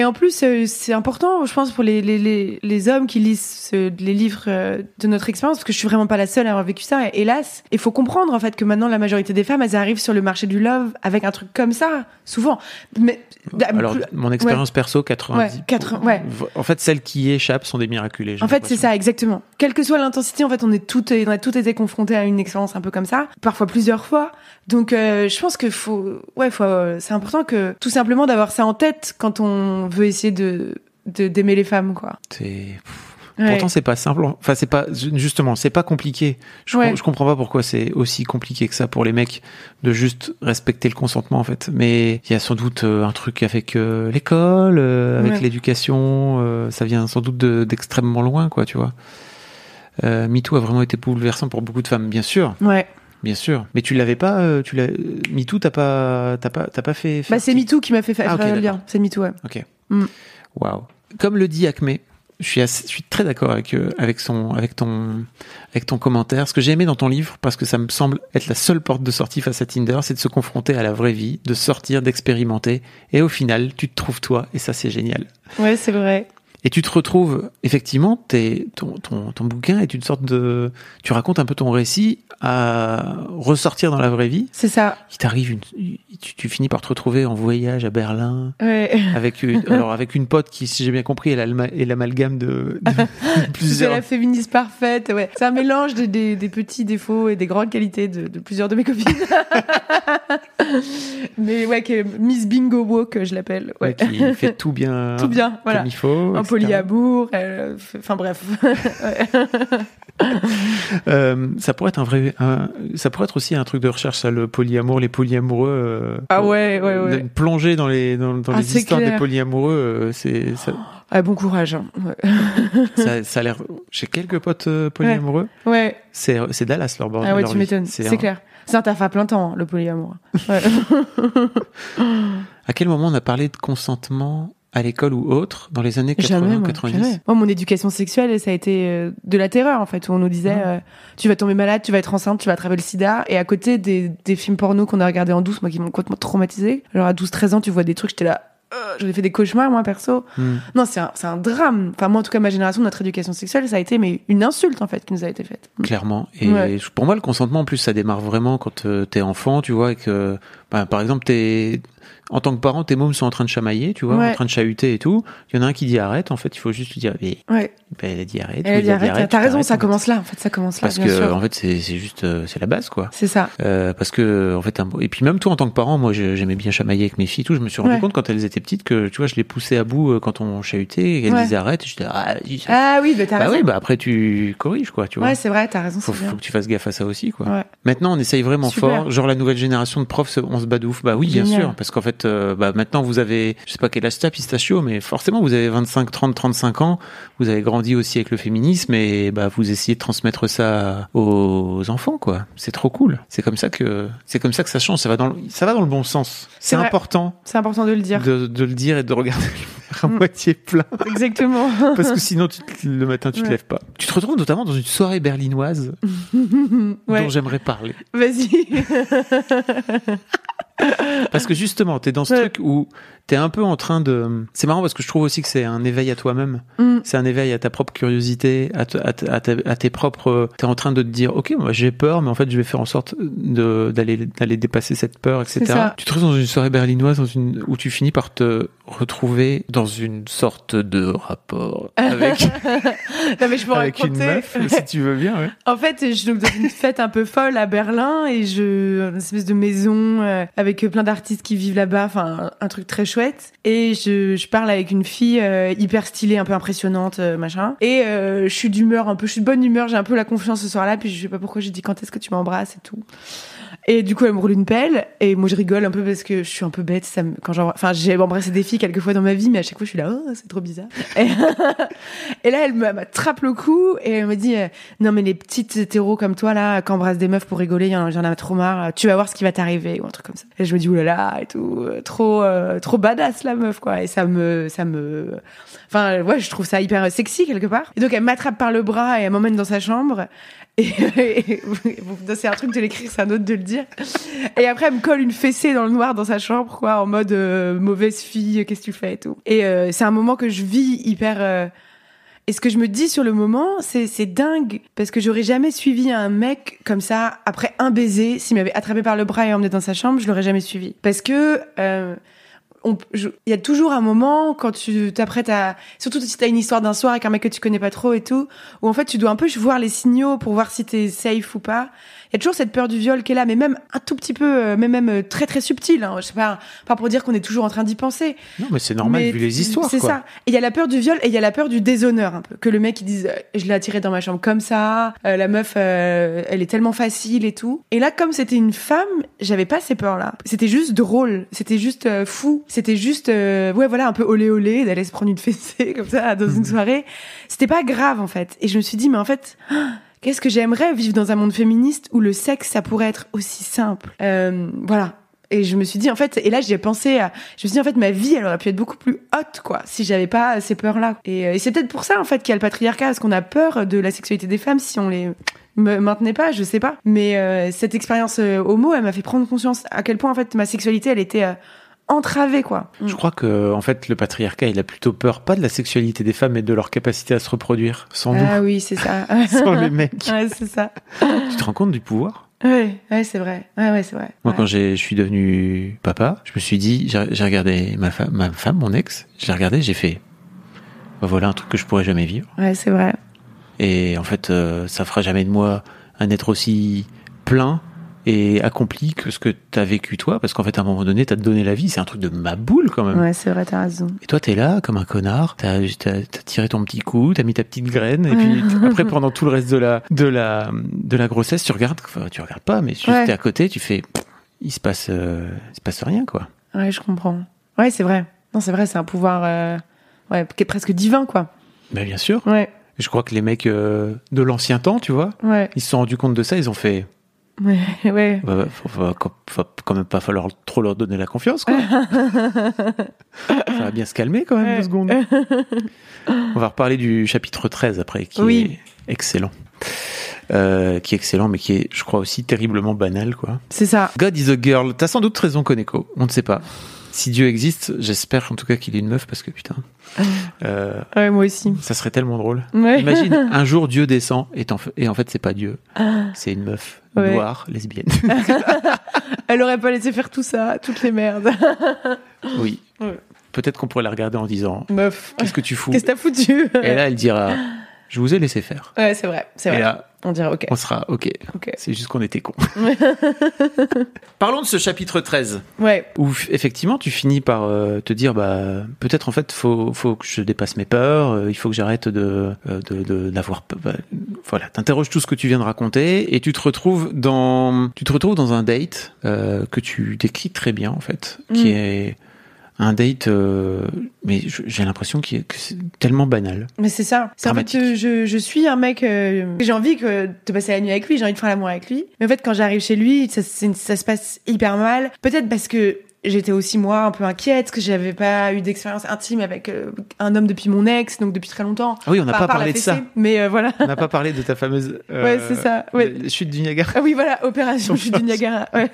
Et en plus, euh, c'est important, je pense, pour les, les, les, les hommes qui lisent ce- les livres euh, de notre expérience, parce que je suis vraiment pas la seule à avoir vécu ça, et- hélas. Il faut comprendre, en fait, que maintenant, la majorité des femmes, elles arrivent sur le marché du love avec un truc comme ça, souvent. Mais, Alors, plus- mon expérience perso, 90. Ouais, 80, ouais. En fait, celles qui échappent sont des miraculées. en fait, c'est ça, exactement. Quelle que soit l'intensité, en fait, on est toutes, on a toutes été confrontées à une expérience un peu comme ça, parfois plusieurs fois. Donc, euh, je pense que faut, ouais, faut, euh, c'est important que, tout simplement, d'avoir ça en tête quand on veut essayer de, de d'aimer les femmes, quoi. C'est- Ouais. Pourtant, c'est pas simple. Enfin, c'est pas justement, c'est pas compliqué. Je, Ouais. com- je comprends pas pourquoi c'est aussi compliqué que ça pour les mecs de juste respecter le consentement en fait. Mais il y a sans doute euh, un truc avec euh, l'école, euh, avec Ouais. l'éducation. euh, ça vient sans doute de- d'extrêmement loin, quoi, tu vois. Euh, MeToo a vraiment été bouleversant pour beaucoup de femmes, bien sûr, Ouais. Bien sûr. Mais tu l'avais pas, euh, tu l'as. MeToo, t'as pas, t'as pas, t'as pas fait. Bah, c'est MeToo qui m'a fait faire Ah, ok, faire le lien. C'est MeToo, ouais. Ok. Mm. Waouh. Comme le dit Acme, je suis, assez- je suis très d'accord avec, euh, avec, son, avec, ton, avec ton commentaire. Ce que j'ai aimé dans ton livre, parce que ça me semble être la seule porte de sortie face à Tinder, c'est de se confronter à la vraie vie, de sortir, d'expérimenter. Et au final, tu te trouves toi, et ça, c'est génial. Ouais, c'est vrai. Et tu te retrouves, effectivement, ton, ton, ton bouquin est une sorte de. Tu racontes un peu ton récit à ressortir dans la vraie vie. C'est ça. Il t'arrive une. Tu, tu finis par te retrouver en voyage à Berlin, Ouais. [LAUGHS] avec une, alors avec une pote qui, si j'ai bien compris, est l'amalgame de, de [LAUGHS] C'est plusieurs. la féministe parfaite, ouais. C'est un mélange des, des, des petits défauts et des grandes qualités de, de plusieurs de mes copines. [LAUGHS] Mais ouais, que Miss Bingo Walk, je l'appelle. Ouais. Qui fait tout bien. Tout bien, voilà. Comme il faut. Polyamour, euh, f- enfin bref. Ouais. [LAUGHS] Euh, ça pourrait être un vrai, un- ça pourrait être aussi un truc de recherche, ça, le polyamour, les polyamoureux. euh, Ah ouais, ouais, ouais. Une plongée dans les, dans, dans Ah, les histoires clair. des polyamoureux, euh, c'est, ça, [GASPS] Ah, bon courage. hein. Ouais. [LAUGHS] ça, ça a l'air, j'ai quelques potes euh, polyamoureux. Ouais. C'est, c'est Dallas leur bord. Ah ouais, tu m'étonnes. C'est un- clair. C'est un taf à plein temps, hein, le polyamour. [LAUGHS] Ouais. À quel moment on a parlé de consentement à l'école ou autre dans les années 80, Jamais, moi, 90? jamais. Moi, mon éducation sexuelle, ça a été euh, de la terreur, en fait, où on nous disait, euh, tu vas tomber malade, tu vas être enceinte, tu vas attraper le sida. Et à côté des, des films porno qu'on a regardés en douce, moi, qui m'ont complètement traumatisé. Alors, à 12-13 ans, tu vois des trucs, j'étais là, euh, j'en ai fait des cauchemars, moi, perso. Hmm. Non, c'est un, un drame. Enfin, moi, en tout cas, ma génération, notre éducation sexuelle, ça a été, mais une insulte, en fait, qui nous a été faite. Clairement. Et Ouais. pour moi, le consentement, en plus, ça démarre vraiment quand euh, t'es enfant, tu vois, et que, bah, par exemple, t'es, en tant que parent, tes mômes sont en train de chamailler, tu vois, Ouais. en train de chahuter et tout. Il y en a un qui dit arrête, en fait, il faut juste lui dire, mais, Ouais. bah, elle a dit arrête. Elle a dit, arrête, arrête, t'as raison, ça commence là, en fait, ça commence là, Parce bien que, sûr. en fait, c'est, c'est juste, euh, c'est la base, quoi. C'est ça. Euh, parce que en fait un- et puis même toi en tant que parent moi je- j'aimais bien chamailler avec mes filles et tout je me suis rendu Ouais. compte quand elles étaient petites que tu vois je les poussais à bout euh, quand on chahutait et Ouais. disaient arrête et j'étais ah Ah oui, bah, t'as bah raison. oui bah après tu corriges quoi tu vois ouais, c'est vrai, t'as raison, faut, faut que tu fasses gaffe à ça aussi quoi maintenant on essaye vraiment fort genre la nouvelle génération de profs on se bat de ouf. Bah oui bien sûr parce qu'en fait euh, bah maintenant vous avez je sais pas quel âge t'as pistachio mais forcément vous avez 25 30 35 ans vous avez grandi aussi avec le féminisme et bah vous essayez de transmettre ça aux enfants quoi. C'est trop cool. C'est comme ça que c'est comme ça que ça change. Ça va dans le, ça va dans le bon sens. C'est important C'est important de le dire. de, de le dire et de regarder verre à Mm. moitié plein Exactement. [LAUGHS] parce que sinon tu te- le matin tu te Ouais. lèves pas tu te retrouves notamment dans une soirée berlinoise [LAUGHS] ouais. dont j'aimerais parler Vas-y. [LAUGHS] [LAUGHS] Parce que justement, t'es dans ce Ouais. truc où t'es un peu en train de. C'est marrant parce que je trouve aussi que c'est un éveil à toi-même. Mm. C'est un éveil à ta propre curiosité, à, te- à te- à ta- à tes propres. T'es en train de te dire, ok, moi j'ai peur, mais en fait je vais faire en sorte de d'aller d'aller dépasser cette peur, etc. Tu te retrouves dans une soirée berlinoise dans une où tu finis par te retrouver dans une sorte de rapport avec [LAUGHS] non, mais je peux avec une raconter. meuf, si tu veux bien. Ouais. En fait, je suis dans une fête un peu folle à Berlin et je, une espèce de maison euh, avec plein d'artistes qui vivent là-bas, enfin un, truc très chouette. Et je, je parle avec une fille euh, hyper stylée, un peu impressionnante, euh, machin. Et euh, je suis d'humeur un peu, je suis de bonne humeur, j'ai un peu la confiance ce soir-là. Puis je sais pas pourquoi j'ai dit quand est-ce que tu m'embrasses et tout. Et du coup, elle me roule une pelle et moi je rigole un peu parce que je suis un peu bête. Ça me, quand enfin, j'ai embrassé des filles quelques fois dans ma vie, mais à chaque fois je suis là, oh, c'est trop bizarre. Et, [LAUGHS] là, elle m'attrape le cou et elle me dit, euh, non mais les petites hétéros comme toi là, qui embrassent des meufs pour rigoler, j'en ai trop marre. Tu vas voir ce qui va t'arriver ou un truc comme ça. Et je me dis, oulala et tout, euh, trop, euh, trop badass la meuf quoi. Et ça me, ça me, enfin ouais, je trouve ça hyper sexy quelque part. Et donc elle m'attrape par le bras et elle m'emmène dans sa chambre. Et, [LAUGHS] c'est un truc de l'écrire, c'est un autre de le dire. Et après, elle me colle une fessée dans le noir dans sa chambre, quoi, en mode euh, mauvaise fille, qu'est-ce que tu fais et tout. Et euh, c'est un moment que je vis hyper. euh, Et ce que je me dis sur le moment, c'est dingue parce que j'aurais jamais suivi un mec comme ça après un baiser. S'il m'avait attrapé par le bras et emmené dans sa chambre, je l'aurais jamais suivi. Parce que il y a toujours un moment quand tu t'apprêtes à, surtout si t'as une histoire d'un soir avec un mec que tu connais pas trop et tout, où en fait tu dois un peu voir les signaux pour voir si t'es safe ou pas. Il y a toujours cette peur du viol qui est là, mais même un tout petit peu, euh, mais même euh, très très subtil. Hein. Je sais pas, pas pour dire qu'on est toujours en train d'y penser. Non, mais c'est normal Mais vu les histoires. C'est ça. Et il y a la peur du viol et il y a la peur du déshonneur un peu. Que le mec il dise euh, je l'ai attiré dans ma chambre comme ça, euh, la meuf euh, elle est tellement facile et tout. Et là comme c'était une femme, j'avais pas ces peurs là. C'était juste drôle, c'était juste euh, fou, c'était juste euh, ouais voilà un peu olé olé d'aller se prendre une fessée [LAUGHS] comme ça dans une [LAUGHS] soirée. C'était pas grave en fait. Et je me suis dit mais en fait Qu'est-ce que j'aimerais vivre dans un monde féministe où le sexe, ça pourrait être aussi simple? Euh, voilà. Et je me suis dit, en fait, et là, j'ai pensé à, je me suis dit, en fait, ma vie, elle aurait pu être beaucoup plus haute, quoi, si j'avais pas ces peurs-là. Et, euh, c'est peut-être pour ça, en fait, qu'il y a le patriarcat, parce qu'on a peur de la sexualité des femmes si on les maintenait pas, je sais pas. Mais euh, cette expérience euh, homo, elle m'a fait prendre conscience à quel point, en fait, ma sexualité, elle était entravée, quoi. Je crois que en fait le patriarcat il a plutôt peur pas de la sexualité des femmes mais de leur capacité à se reproduire sans Ah oui, c'est ça. nous, [LAUGHS] sans les mecs. ouais, c'est ça. Tu te rends compte du pouvoir? Ouais, ouais, c'est vrai. Ouais, ouais, c'est vrai. Moi Ouais. quand je suis devenu papa, je me suis dit j'ai j'ai regardé ma femme ma femme mon ex, j'ai regardé, j'ai fait bah, voilà un truc que je pourrais jamais vivre Ouais, c'est vrai. et en fait euh, ça fera jamais de moi un être aussi plein et accompli que ce que t'as vécu toi, parce qu'en fait, à un moment donné, t'as donné la vie. C'est un truc de ma boule quand même. Ouais, c'est vrai, t'as raison. Et toi, t'es là comme un connard. T'as t'as tiré ton petit coup, t'as mis ta petite graine, et puis après, pendant tout le reste de la de la de la grossesse, tu regardes, enfin, tu regardes pas, mais tu Ouais. es à côté, tu fais, il se passe, euh, il se passe rien quoi. Ouais, je comprends. Ouais, c'est vrai. Non, c'est vrai, c'est un pouvoir euh, ouais, qui est presque divin, quoi. Mais bien sûr. Ouais, Je crois que les mecs euh, de l'ancien temps, tu vois, ouais, ils se sont rendus compte de ça, ils ont fait, ouais, [LAUGHS] ouais. bah, bah, faut, faut- faut- quand même pas falloir trop leur donner la confiance, quoi. [LAUGHS] ça va bien se calmer quand même Ouais. deux secondes. [LAUGHS] On va reparler du chapitre 13 après, qui Oui. est excellent. Euh, qui est excellent, mais qui est, je crois, aussi terriblement banal, quoi. C'est ça. God is a girl. T'as sans doute raison, Koneko. On ne sait pas. Si Dieu existe, j'espère en tout cas qu'il est une meuf, parce que putain, euh, Ouais, moi aussi. ça serait tellement drôle. Ouais. Imagine, un jour Dieu descend et, en, fait- et en fait c'est pas Dieu, c'est une meuf Ouais. noire, lesbienne. [LAUGHS] [LAUGHS] Elle aurait pas laissé faire tout ça, toutes les merdes. oui. Ouais. Peut-être qu'on pourrait la regarder en disant Meuf. Qu'est-ce que tu fous? Qu'est-ce que t'as foutu? Et là, elle dira Je vous ai laissé faire. Ouais, c'est vrai, c'est Et vrai. là, On dirait ok. on sera OK. Ok. C'est juste qu'on était cons. [LAUGHS] [LAUGHS] Parlons de ce chapitre 13, Ouais, où effectivement tu finis par euh, te dire bah peut-être en fait faut faut que je dépasse mes peurs, euh, il faut que j'arrête de euh, de de- d'avoir pe- bah, voilà, t'interroges tout ce que tu viens de raconter et tu te retrouves dans tu te retrouves dans un date que tu décris très bien en fait, qui Mm. est un date euh, mais j'ai l'impression que c'est tellement banal. mais c'est ça. C'est en fait, je, je suis un mec. euh, j'ai envie que de passer la nuit avec lui. J'ai envie de faire l'amour avec lui. Mais en fait, quand j'arrive chez lui, ça, ça se passe hyper mal. Peut-être parce que j'étais aussi moi un peu inquiète, que j'avais pas eu d'expérience intime avec euh, un homme depuis mon ex, donc depuis très longtemps. Ah oui, on n'a pas parlé de ça. Mais euh, voilà. On n'a pas parlé de ta fameuse [LAUGHS] euh, Ouais, c'est ça, ouais. chute du Niagara. Ah oui, voilà, opération chute du Niagara. Ouais.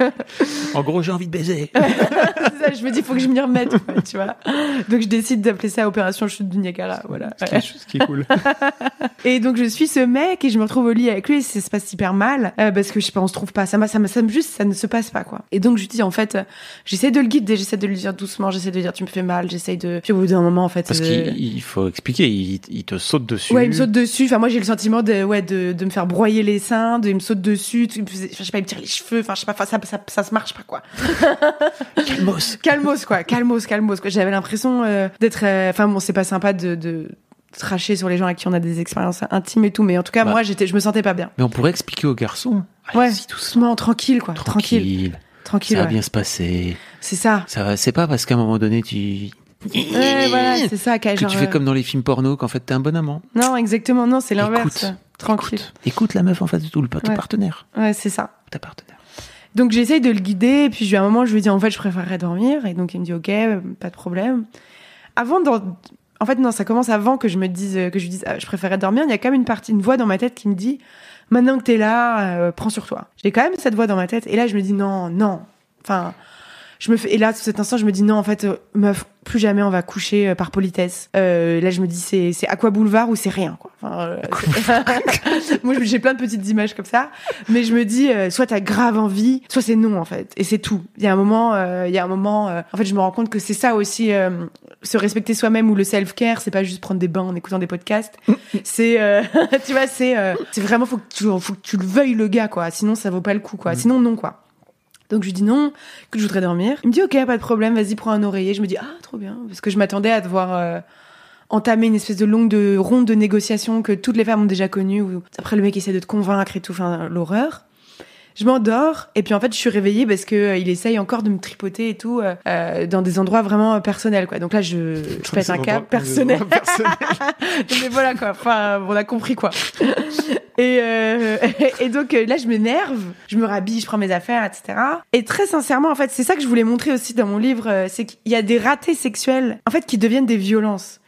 En gros, j'ai envie de baiser. [LAUGHS] Ça, je me dis, faut que je m'y remette, ouais, tu vois. Donc je décide d'appeler ça opération chute du Niagara, voilà. Ce qui est- ce qui est cool. [LAUGHS] Et donc je suis ce mec et je me retrouve au lit avec lui et ça se passe hyper mal euh, parce que je sais pas, on se trouve pas. Ça ça ça me juste, ça ne se passe pas quoi. Et donc je dis en fait, euh, j'essaie de le guider, j'essaie de lui dire doucement, j'essaie de lui dire tu me fais mal, j'essaie de. Puis au bout d'un moment en fait. Parce euh, qu'il il faut expliquer, il, il te saute dessus. Ouais, il me saute dessus. Enfin, moi, j'ai le sentiment de, ouais, de, de me faire broyer les seins, de, il me saute dessus, il me faisait- enfin, je sais pas, il me tire les cheveux. Enfin, je sais pas, ça, ça, ça, se marche pas, quoi. [LAUGHS] Calmos. Calmos, quoi. Calmos, calmos, quoi. J'avais l'impression euh, d'être, euh, enfin, bon, c'est pas sympa de, de tracher sur les gens avec qui on a des expériences intimes et tout, mais en tout cas, Bah. moi, j'étais, je me sentais pas bien. Mais on pourrait expliquer aux garçons. Ouais, doucement. doucement, tranquille, quoi. Tranquille. Tranquille. Tranquille, Ça va ouais. bien se passer. C'est ça. Ça va. C'est pas parce qu'à un moment donné tu. Ouais, voilà, c'est ça, que genre, tu fais euh, comme dans les films porno, qu'en fait t'es un bon amant. Non, exactement, non, c'est l'inverse. Tranquille. Écoute, écoute la meuf en face de tout, le ton Ouais. partenaire. Ouais, c'est ça. Ta partenaire. Donc j'essaye de le guider, et puis à un moment je lui dis en fait je préférerais dormir, et donc il me dit ok, euh, pas de problème. Avant, dans... en fait non, ça commence avant que je me dise que je lui dise ah, je préférerais dormir. Il y a quand même une partie, une voix dans ma tête qui me dit maintenant que t'es là, euh, prends sur toi. J'ai quand même cette voix dans ma tête, et là je me dis non, non, enfin. Je me fais, et là, tout cet instant, je me dis non, en fait, euh, meuf, plus jamais on va coucher euh, par politesse. Euh, là, je me dis c'est, c'est Aqua Boulevard ou c'est rien, quoi. Enfin, euh, [LAUGHS] Moi, j'ai plein de petites images comme ça, mais je me dis euh, soit t'as grave envie, soit c'est non en fait, et c'est tout. Il y a un moment, euh, il y a un moment, euh, en fait, je me rends compte que c'est ça aussi, euh, se respecter soi-même ou le self-care, c'est pas juste prendre des bains en écoutant des podcasts. [LAUGHS] c'est, euh, [LAUGHS] tu vois, c'est, euh, c'est vraiment faut que tu, faut que tu le veuilles le gars, quoi. Sinon, ça vaut pas le coup, quoi. Sinon, non, quoi. Donc je lui dis non, que je voudrais dormir. Il me dit ok, pas de problème, vas-y prends un oreiller. Je me dis ah trop bien, parce que je m'attendais à devoir euh, entamer une espèce de longue de ronde de négociation que toutes les femmes ont déjà connue. Après le mec essaie de te convaincre et tout, enfin l'horreur. Je m'endors et puis en fait je suis réveillée parce que euh, il essaye encore de me tripoter et tout euh, euh, dans des endroits vraiment euh, personnels quoi. Donc là je, je pète un câble personnel. [LAUGHS] mais voilà quoi. Enfin, on a compris quoi. Et, euh, et donc là, je m'énerve, je me rhabille, je prends mes affaires, etc. Et très sincèrement, en fait, c'est ça que je voulais montrer aussi dans mon livre, c'est qu'il y a des ratés sexuels, en fait, qui deviennent des violences.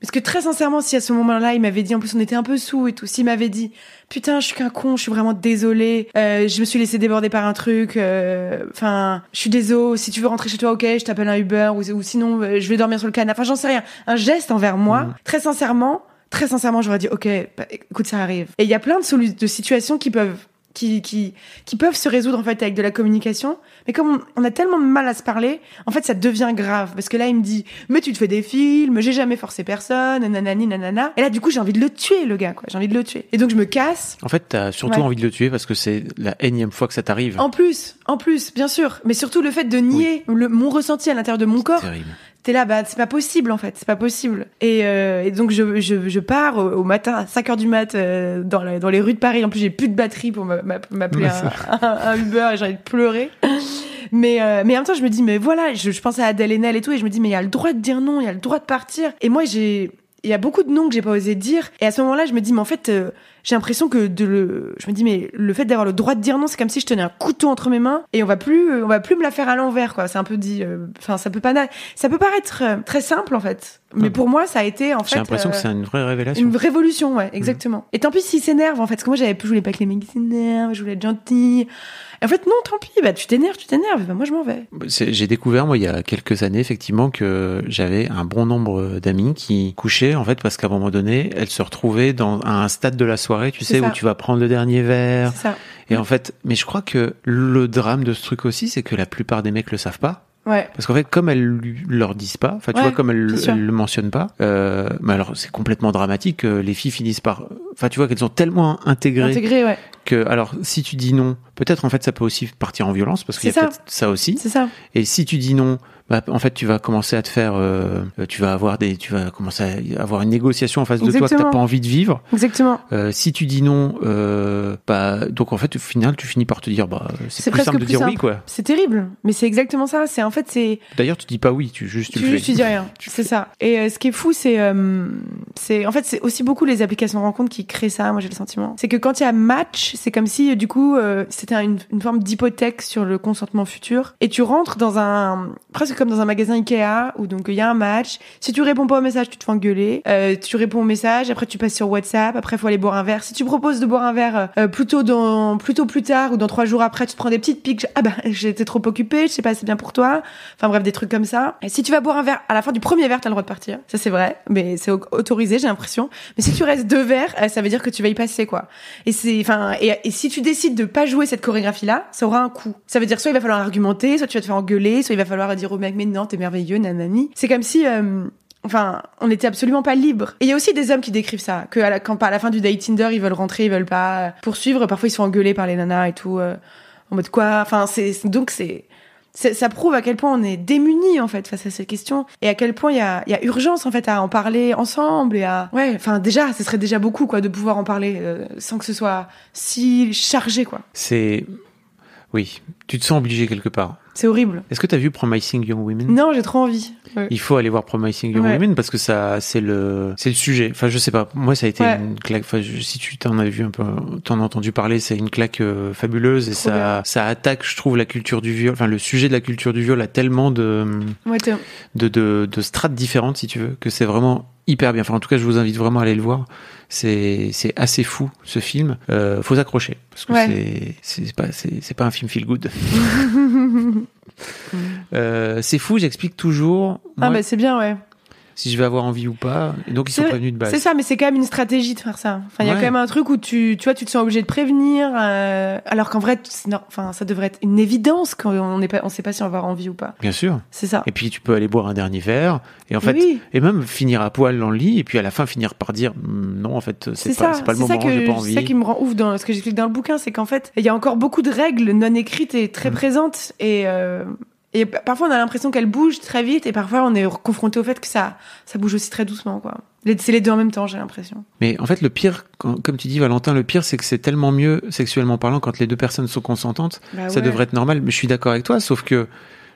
Parce que très sincèrement, si à ce moment-là, il m'avait dit, en plus on était un peu sous et tout, s'il m'avait dit, putain, je suis qu'un con, je suis vraiment désolée, euh, je me suis laissé déborder par un truc, euh, enfin, je suis désolée, si tu veux rentrer chez toi, ok, je t'appelle un Uber, ou, ou sinon, euh, je vais dormir sur le canapé, enfin, j'en sais rien. Un geste envers moi, très sincèrement, très sincèrement, j'aurais dit, ok, bah, écoute, ça arrive. Et il y a plein de, de situations qui peuvent qui, qui, qui peuvent se résoudre en fait avec de la communication. Mais comme on, on a tellement de mal à se parler, en fait, ça devient grave. Parce que là, il me dit, mais tu te fais des films, j'ai jamais forcé personne, nanani, nanana. Et là, du coup, j'ai envie de le tuer, le gars, quoi. J'ai envie de le tuer. Et donc, je me casse. En fait, t'as surtout Ouais. envie de le tuer parce que c'est la énième fois que ça t'arrive. En plus, en plus, bien sûr. Mais surtout le fait de nier le, mon ressenti à l'intérieur de mon corps. Terrible. T'es là, bah, c'est pas possible, en fait. C'est pas possible. Et, euh, et donc, je, je, je pars au, matin à 5 heures du mat, euh, dans, la- dans les rues de Paris. En plus, j'ai plus de batterie pour m'a- m'a- m'appeler un, [LAUGHS] un, un Uber et j'ai envie de pleurer. Mais, euh, mais en même temps, je me dis, mais voilà, je, je pense à Adèle Haenel et tout, et je me dis, mais il y a le droit de dire non, il y a le droit de partir. Et moi, j'ai, il y a beaucoup de noms que j'ai pas osé dire. Et à ce moment-là, je me dis, mais en fait, euh, j'ai l'impression que de le, je me dis, mais le fait d'avoir le droit de dire non, c'est comme si je tenais un couteau entre mes mains et on va plus, on va plus me la faire à l'envers, quoi. C'est un peu dit, euh, enfin, ça peut pas, ça peut paraître euh, très simple, en fait. Mais Ah. pour moi, ça a été, en fait. J'ai l'impression que euh, c'est une vraie révélation. une révolution, ouais, exactement. Et tant pis s'il s'énerve, en fait, parce que moi, j'avais, je voulais pas que les mecs s'énervent, je voulais être gentille. Et en fait, non, tant pis, bah, tu t'énerves, tu t'énerves, bah, moi, je m'en vais. C'est- J'ai découvert, moi, il y a quelques années, effectivement, que j'avais un bon nombre d'amis qui couchaient, en fait, parce qu'à un moment donné, elles se retrouvaient dans à un stade de la soirée, tu sais, ça. où tu vas prendre le dernier verre. Ça. Et en fait, mais je crois que le drame de ce truc aussi, c'est que la plupart des mecs le savent pas. Ouais. Parce qu'en fait, comme elles leur disent pas, enfin, tu Ouais, vois, comme elles, elles le mentionnent pas, euh, mais alors c'est complètement dramatique que les filles finissent par, enfin, tu vois, qu'elles ont tellement intégré Intégré, ouais. que, alors, si tu dis non, peut-être en fait, ça peut aussi partir en violence parce qu'il y a ça. peut-être ça aussi. C'est ça. Et si tu dis non, bah, en fait, tu vas commencer à te faire, euh, tu vas avoir des, tu vas commencer à avoir une négociation en face de toi que t'as pas envie de vivre. Exactement. Euh, si tu dis non, euh, bah, donc en fait, au final, tu finis par te dire, bah, c'est plus simple de plus dire oui, quoi. C'est terrible. Mais c'est exactement ça. C'est, en fait, c'est, D'ailleurs, tu dis pas oui, tu juste tu, tu, le fais. tu dis rien. [LAUGHS] C'est ça. Et ce qui est fou, c'est, c'est, en fait, c'est aussi beaucoup les applications de rencontres qui créent ça. Moi, j'ai le sentiment. C'est que quand il y a match, c'est comme si, euh, du coup, euh, c'était une, une forme d'hypothèque sur le consentement futur. Et tu rentres dans un, presque comme dans un magasin Ikea où donc il y a un match. Si tu réponds pas au message, tu te fais engueuler. Euh, tu réponds au message, après tu passes sur WhatsApp, après faut aller boire un verre. Si tu proposes de boire un verre euh, plutôt dans, plutôt plus tard ou dans trois jours après, tu te prends des petites piques. Ah bah, [LAUGHS] j'étais trop occupée, je sais pas, c'est bien pour toi. Enfin bref, des trucs comme ça. Si tu vas boire un verre, à la fin du premier verre, t'as le droit de partir. Ça c'est vrai, mais c'est au- autorisé, j'ai l'impression. Mais si tu restes deux verres, euh, ça veut dire que tu vas y passer quoi. Et c'est, enfin, et, si tu décides de pas jouer cette chorégraphie-là, ça aura un coût. Ça veut dire soit il va falloir argumenter, soit tu vas te faire engueuler, soit il va falloir dire au mec mais non, t'es merveilleux, nanani. C'est comme si, euh, enfin, on n'était absolument pas libre. Et il y a aussi des hommes qui décrivent ça, que à la, quand à la fin du date Tinder, ils veulent rentrer, ils veulent pas poursuivre. Parfois ils se font engueuler par les nanas et tout, euh, en mode quoi? Enfin, c'est donc c'est- ça prouve à quel point on est démunis en fait face à ces questions. Et à quel point il y a, urgence en fait à en parler ensemble et à ouais enfin déjà ce serait déjà beaucoup quoi de pouvoir en parler euh, sans que ce soit si chargé quoi. C'est, oui, tu te sens obligé quelque part. c'est horrible Est-ce que tu as vu Promising Young Women? Non j'ai trop envie Ouais. Il faut aller voir Promising Young Ouais. Women parce que ça, c'est le, c'est le sujet. Enfin, je sais pas. Moi, ça a été Ouais. une claque. Enfin, je- si tu t'en as vu un peu, t'en as entendu parler, c'est une claque euh, fabuleuse et Trop ça, bien. ça attaque, je trouve, la culture du viol. Enfin, le sujet de la culture du viol a tellement de, de, de, de strates différentes, si tu veux, que c'est vraiment hyper bien. Enfin, en tout cas, je vous invite vraiment à aller le voir. C'est, c'est assez fou ce film. Euh, faut s'accrocher parce que Ouais. c'est, c'est pas, c'est pas un film feel good. Euh, c'est fou. J'explique toujours. ah bah c'est bien ouais si je vais avoir envie ou pas. Et donc ils sont C'est- prévenus de base. C'est ça, mais c'est quand même une stratégie de faire ça. Enfin, il y a Ouais. quand même un truc où tu, tu vois, tu te sens obligé de prévenir, euh, alors qu'en vrai, c'est nor- enfin, ça devrait être une évidence quand on n'est pas, on sait pas si on va avoir envie ou pas. Bien sûr. C'est ça. Et puis tu peux aller boire un dernier verre et en fait Oui. et même finir à poil dans le lit et puis à la fin finir par dire Hum, non en fait c'est C'est pas c'est pas le c'est moment j'ai pas c'est envie. ça qui me rend ouf dans ce que j'explique dans le bouquin, c'est qu'en fait, il y a encore beaucoup de règles non écrites et Mm. très présentes et euh, et parfois on a l'impression qu'elles bougent très vite et parfois on est confronté au fait que ça ça bouge aussi très doucement quoi. C'est les deux en même temps, j'ai l'impression. Mais en fait le pire comme tu dis Valentin le pire c'est que c'est tellement mieux sexuellement parlant quand les deux personnes sont consentantes. Bah Ça ouais. devrait être normal mais je suis d'accord avec toi sauf que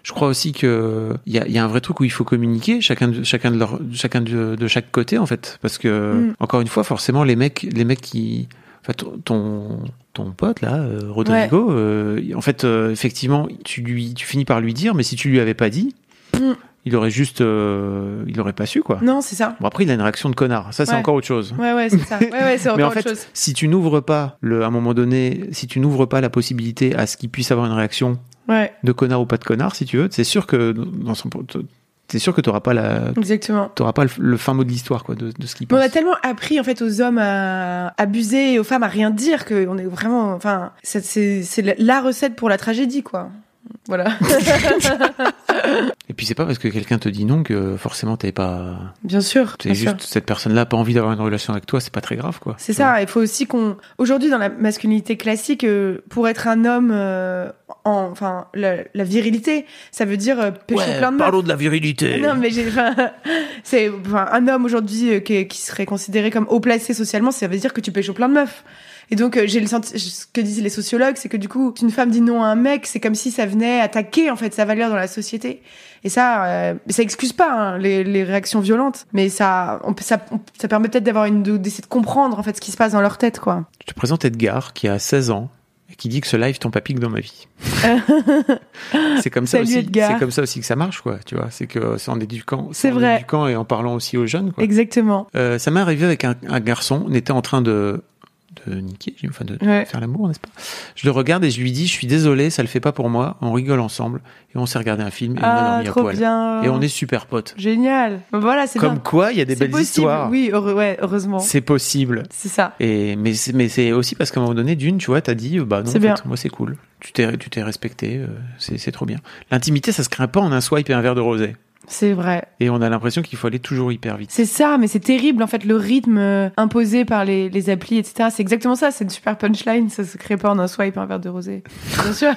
je crois aussi que il y a, il y a un vrai truc où il faut communiquer chacun de chacun de leur chacun de, de chaque côté en fait parce que Mm. encore une fois forcément les mecs les mecs qui enfin, ton- ton pote là euh, Rodrigo euh, en fait euh, effectivement tu lui tu finis par lui dire mais si tu lui avais pas dit Mm. il aurait juste euh, il aurait pas su quoi Non, c'est ça. bon après il a une réaction de connard ça c'est Ouais. encore autre chose Ouais, ouais, c'est ça. Ouais, ouais, c'est [LAUGHS] mais encore en fait autre chose. si tu n'ouvres pas le à un moment donné si tu n'ouvres pas la possibilité à ce qu'il puisse avoir une réaction Ouais. de connard ou pas de connard, si tu veux, c'est sûr que dans son, t'es sûr que t'auras pas la, Exactement. t'auras pas le, le fin mot de l'histoire, quoi, de, de ce Mais on a tellement appris en fait aux hommes à abuser et aux femmes à rien dire que on est vraiment, enfin, c'est- c'est c'est la recette pour la tragédie quoi. Voilà, Et puis c'est pas parce que quelqu'un te dit non que forcément t'es pas, bien sûr. c'est sûr. juste cette personne-là pas envie d'avoir une relation avec toi, c'est pas très grave, quoi. C'est vois. ça. Il faut aussi qu'on. Aujourd'hui, dans la masculinité classique, euh, pour être un homme, euh, en, enfin, la, la virilité, ça veut dire euh, Ouais, plein de meufs. parlons de la virilité. Non, mais j'ai. enfin, [LAUGHS] c'est enfin, un homme aujourd'hui qui, qui serait considéré comme haut placé socialement, ça veut dire que tu pécho plein de meufs. Et donc, euh, j'ai le senti... ce que disent les sociologues, c'est que du coup, une femme dit non à un mec, c'est comme si ça venait attaquer en fait sa valeur dans la société. Et ça, euh, ça excuse pas hein, les, les réactions violentes, mais ça, on, ça, on- ça permet peut-être d'avoir une, de- d'essayer de comprendre en fait ce qui se passe dans leur tête, quoi. Je te présente Edgar qui a 16 ans et qui dit que ce live tombe pas pique dans ma vie. [LAUGHS] c'est comme ça Salut, aussi. C'est comme ça aussi que ça marche, quoi. Tu vois, c'est que c'est en éduquant, C'est en vrai. éduquant et en parlant aussi aux jeunes, quoi. Exactement. Euh, ça m'est arrivé avec un, un garçon. On était en train de de niquer, enfin de Ouais. faire l'amour, n'est-ce pas? Je le regarde et je lui dis, je suis désolé, ça le fait pas pour moi. On rigole ensemble et on s'est regardé un film et on a Ah, dormi à poil. bien. Et on est super potes. Génial. Voilà, c'est Comme bien. quoi, il y a des belles possible. histoires. Oui, heureux- ouais, heureusement. C'est possible. C'est ça. Et mais c'est mais c'est aussi parce qu'à un moment donné, d'une, tu vois, t'as dit euh, bah non, en fait, moi c'est cool. Tu t'es tu t'es respecté, euh, c'est trop bien. L'intimité, ça se crée pas en un swipe et un verre de rosé. C'est vrai. Et on a l'impression qu'il faut aller toujours hyper vite. C'est ça, mais c'est terrible en fait le rythme euh, imposé par les, les applis, etc. C'est exactement ça, c'est une super punchline, ça se crée pas en un swipe un verre de rosé. [LAUGHS] Bien sûr,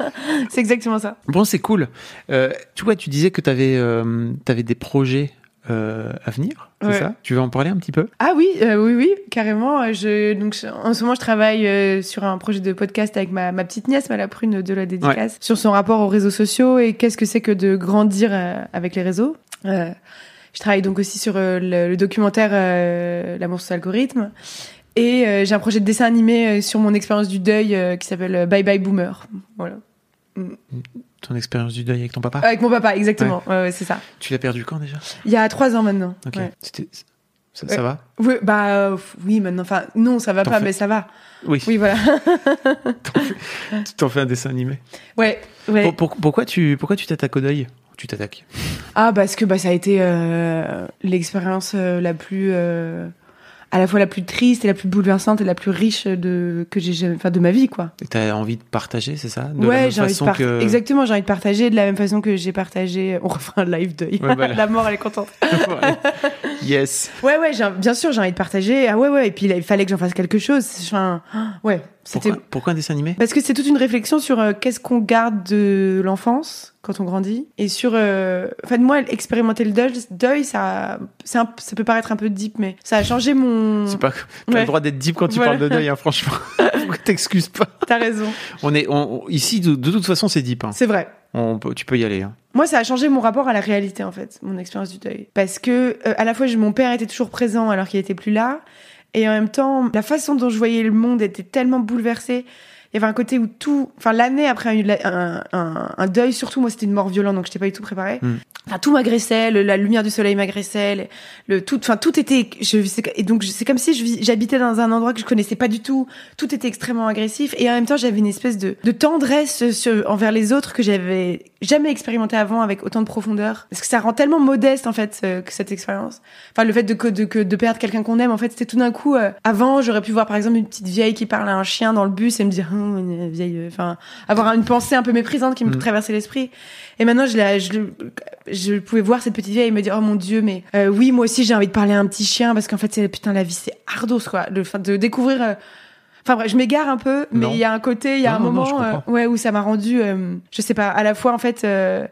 [LAUGHS] c'est exactement ça. Bon, c'est cool. Euh, tu vois, tu disais que t'avais euh, t'avais des projets euh, à venir, c'est Ouais. ça? Tu veux en parler un petit peu? Ah oui, euh, oui, oui, carrément. euh, Je, donc, je- en ce moment, je travaille euh, sur un projet de podcast avec ma, ma petite nièce, la prune de la dédicace, sur son rapport aux réseaux sociaux et qu'est-ce que c'est que de grandir avec les réseaux. Je travaille donc aussi sur le, le documentaire L'amour sous algorithme. Et j'ai un projet de dessin animé sur mon expérience du deuil qui s'appelle Bye Bye Boomer. Voilà. Ton expérience du deuil avec ton papa Avec mon papa, exactement. Ouais, ouais, c'est ça. Tu l'as perdu quand déjà? Il y a trois ans maintenant. Ok. C'était ça, va? Oui, bah euh, oui, maintenant. Enfin, non, ça va T'en pas, fais- mais ça va. Oui. Oui, voilà. [LAUGHS] Tu t'en fais un dessin animé? Ouais, ouais. Pour- pour- pourquoi tu pourquoi tu t'attaques au deuil? Tu t'attaques? Ah, parce que bah, ça a été euh, l'expérience euh, la plus. À la fois la plus triste et la plus bouleversante et la plus riche de, que j'ai jamais- enfin, de ma vie, quoi. Et T'as envie de partager, c'est ça? De ouais, j'ai envie de que- Exactement, j'ai envie de partager de la même façon que j'ai partagé. On refait un live deuil. Ouais, [LAUGHS] la mort, elle est contente. [LAUGHS] Ouais. Yes. Ouais, ouais, bien sûr, j'ai envie de partager. Ah ouais, ouais. Et puis là, il fallait que j'en fasse quelque chose. Enfin, ouais, c'était. Pourquoi, pourquoi un dessin animé? Parce que c'est toute une réflexion sur euh, qu'est-ce qu'on garde de l'enfance quand on grandit et sur euh, enfin moi expérimenter le deuil, deuil ça c'est un- ça peut paraître un peu deep mais ça a changé mon C'est pas. T'as Ouais. le droit d'être deep quand tu Voilà. parles de deuil, hein, franchement. [LAUGHS] Pourquoi t'excuses pas? T'as raison On est on- ici de, de toute façon c'est deep. hein. c'est vrai Tu peux y aller. hein. moi ça a changé mon rapport à la réalité en fait mon expérience du deuil parce que euh, à la fois mon père était toujours présent alors qu'il était plus là et en même temps la façon dont je voyais le monde était tellement bouleversée il y avait un côté où tout, enfin l'année après un, un, deuil, surtout moi c'était une mort violente donc j'étais pas du tout préparée. Mm. Enfin tout m'agressait, le- la lumière du soleil m'agressait, le, le- tout, enfin tout était, je, et donc je- c'est comme si je j'habitais dans un endroit que je connaissais pas du tout. Tout était extrêmement agressif et en même temps j'avais une espèce de, de tendresse sur, envers les autres que j'avais jamais expérimenté avant avec autant de profondeur. Parce que ça rend tellement modeste en fait euh, que cette expérience. Enfin le fait de de, que- de perdre quelqu'un qu'on aime en fait c'était tout d'un coup. euh, avant j'aurais pu voir par exemple une petite vieille qui parle à un chien dans le bus et me dire Hum, une vieille, euh, enfin avoir une pensée un peu méprisante qui me Mm. traversait l'esprit. Et maintenant je, la, je, le- je pouvais voir cette petite vieille et me dire oh mon dieu mais euh, oui moi aussi j'ai envie de parler à un petit chien parce qu'en fait c'est putain la vie c'est ardos quoi. Le de découvrir. Enfin bref, je m'égare un peu, mais il y a un côté, il y a Non, un non, moment, euh, ouais, où ça m'a rendu, euh, je sais pas, à la fois en fait, euh,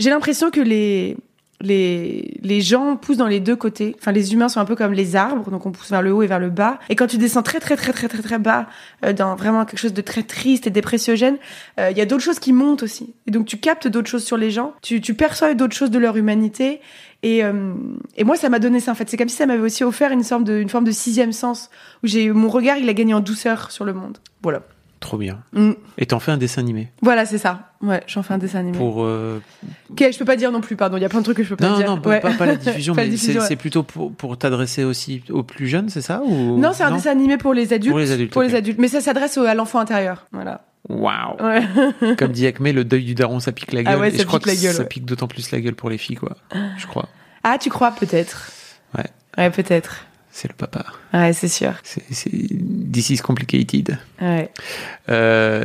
j'ai l'impression que les les les gens poussent dans les deux côtés. Enfin, les humains sont un peu comme les arbres, donc on pousse vers le haut et vers le bas. Et quand tu descends très très très très très très bas, euh, dans vraiment quelque chose de très triste et dépressiogène, euh, il y a d'autres choses qui montent aussi. Et donc tu captes d'autres choses sur les gens, tu tu perçois d'autres choses de leur humanité. Et, euh, et moi, ça m'a donné ça en fait. C'est comme si ça m'avait aussi offert une forme de une forme de sixième sens où j'ai mon regard, il a gagné en douceur sur le monde. Voilà. Trop bien. Mm. Et t'en fais un dessin animé Voilà, c'est ça. Ouais, j'en fais un dessin animé. pour. euh, Ok, je peux pas dire non plus, pardon. Il y a plein de trucs que je peux pas Non, dire. non, Ouais. pas- [LAUGHS] pas la diffusion, mais c'est ouais. plutôt pour, pour t'adresser aussi aux plus jeunes, c'est ça ou Non, c'est un dessin animé pour les adultes. Pour les adultes, Pour les adultes. Mais ça s'adresse à l'enfant intérieur. Voilà. Waouh. Ouais. [LAUGHS] Comme dit Acme, le deuil du daron, ça pique la gueule. Ah ouais, et ça je crois la que gueule, ça pique d'autant plus la gueule pour les filles, quoi. Je crois. Ah, tu crois peut-être. Ouais. Ouais, peut-être. C'est le papa. Ouais, c'est sûr. C'est, c'est, this is complicated. Ouais. Euh,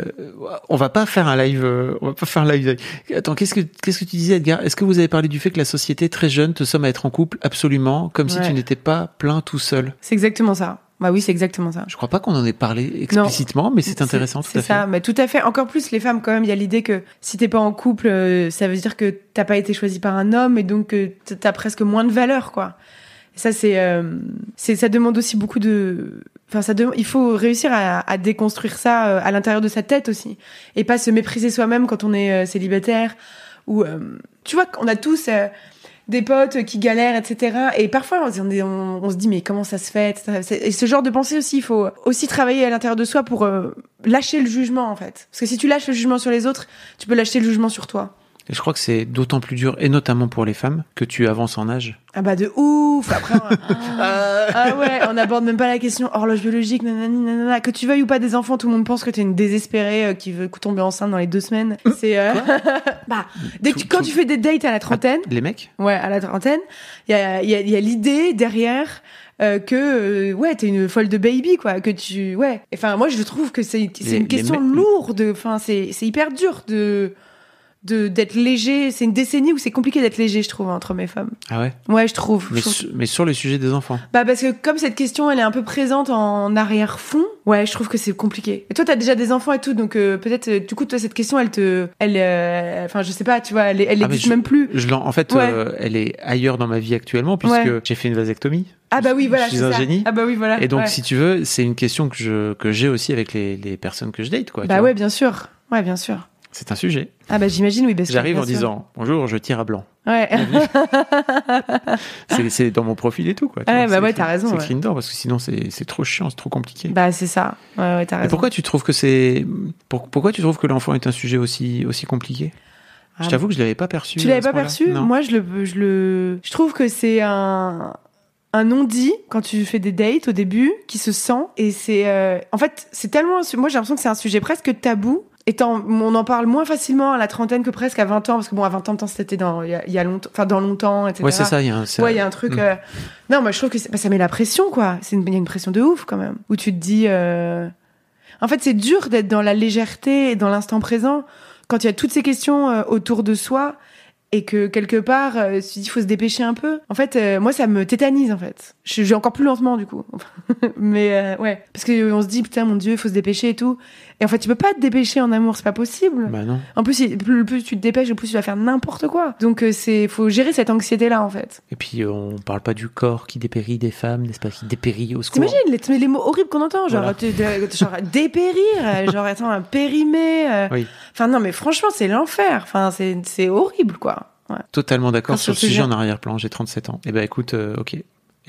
on va pas faire un live. euh, On va pas faire un live. Attends, qu'est-ce que qu'est-ce que tu disais, Edgar? Est-ce que vous avez parlé du fait que la société très jeune te somme à être en couple absolument, comme si tu n'étais pas plein tout seul? C'est exactement ça. Bah oui, c'est exactement ça. Je crois pas qu'on en ait parlé explicitement, mais c'est intéressant tout C'est à fait. ça, mais tout à fait. Encore plus les femmes quand même. Il y a l'idée que si t'es pas en couple, euh, ça veut dire que t'as pas été choisi par un homme et donc que t'as presque moins de valeur, quoi. Ça, c'est, euh, c'est, ça demande aussi beaucoup de. Enfin, ça il faut réussir à, déconstruire ça euh, à l'intérieur de sa tête aussi, et pas se mépriser soi-même quand on est euh, célibataire ou. tu vois, on a tous. des potes qui galèrent, etc. Et parfois, on, se dit, mais comment ça se fait Et ce genre de pensée aussi, il faut aussi travailler à l'intérieur de soi pour lâcher le jugement, en fait. Parce que si tu lâches le jugement sur les autres, tu peux lâcher le jugement sur toi. Et je crois que c'est d'autant plus dur, et notamment pour les femmes, que tu avances en âge. Ah bah de ouf Après, on... ah ouais, on aborde même pas la question horloge biologique, nanani, nanana. Que tu veuilles ou pas des enfants, tout le monde pense que t'es une désespérée euh, qui veut tomber enceinte dans les deux semaines. C'est... euh, [LAUGHS] bah, dès que tu- quand tout- tu fais des dates à la trentaine, Les mecs Ouais, à la trentaine, il y a, il y a, il y a l'idée derrière euh, que euh, ouais, t'es une folle de baby quoi, que tu ouais. Enfin moi je trouve que c'est une question lourde. Enfin c'est c'est hyper dur de de d'être léger. C'est une décennie où c'est compliqué d'être léger, je trouve, entre mes femmes. Ah ouais? Ouais, je trouve. mais, Je trouve- su- mais sur le sujet des enfants. Bah parce que comme cette question elle est un peu présente en arrière-fond, ouais, je trouve que c'est compliqué. Et toi t'as déjà des enfants et tout, donc euh, peut-être euh, du coup toi cette question elle te, elle, euh, enfin je sais pas, tu vois, elle, elle Ah, existe je- même plus. Je l'en- en fait, Ouais. elle est ailleurs dans ma vie actuellement, puisque Ouais. j'ai fait une vasectomie. Ah bah oui voilà, je suis un ça. génie. Ah bah oui voilà. Et donc, ouais. si tu veux, c'est une question que je que j'ai aussi avec les, les personnes que je date, quoi. Bah vois. ouais, bien sûr. Ouais, bien sûr. C'est un sujet. Ah bah j'imagine, oui. J'arrive en disant bonjour, je tire à blanc. Ouais. [LAUGHS] C'est dans mon profil et tout, quoi. Ouais, bah ouais, t'as raison, C'est ouais. écrit dedans parce que sinon c'est trop chiant, c'est trop compliqué. bah c'est ça. Ouais, ouais, t'as Et raison. pourquoi tu trouves que c'est pour- pourquoi tu trouves que l'enfant est un sujet aussi aussi compliqué? Ah, Je t'avoue que je l'avais pas perçu. Tu l'avais pas perçu? Moi, je le, je le, je trouve que c'est un un non-dit quand tu fais des dates au début qui se sent et c'est euh, en fait c'est tellement moi j'ai l'impression que c'est un sujet presque tabou étant on en parle moins facilement à la trentaine que presque à 20 ans parce que bon à 20 ans c'était dans il y y a longtemps enfin dans longtemps etc Ouais, c'est ça. Il y a un. Ouais, il y a un truc. Mm. euh, Non, moi je trouve que bah, ça met la pression, quoi. C'est une... Il y a une pression de ouf quand même. Où tu te dis. euh, En fait, c'est dur d'être dans la légèreté et dans l'instant présent quand il y a toutes ces questions euh, autour de soi et que quelque part, euh, tu te dis faut se dépêcher un peu. En fait, euh, moi ça me tétanise en fait. Je vais encore plus lentement du coup. [LAUGHS] Mais euh, ouais, parce que on se dit putain mon dieu, faut se dépêcher et tout. Et en fait, tu peux pas te dépêcher en amour, c'est pas possible. Bah non. En plus, il- plus, tu te dépêches, plus tu vas faire n'importe quoi. Donc euh, c'est faut gérer cette anxiété là en fait. Et puis euh, on parle pas du corps qui dépérit des femmes, n'est-ce pas, qui dépérit au secours. T'imagines les, les mots horribles qu'on entend, genre, Voilà. tu- de- genre [LAUGHS] dépérir, genre attends, un périmé. euh. Oui. Enfin non, mais franchement, c'est l'enfer. Enfin, c'est horrible, quoi. Ouais. Totalement d'accord sur le sujet sujet. en arrière-plan. J'ai 37 ans. Eh ben écoute, euh, ok.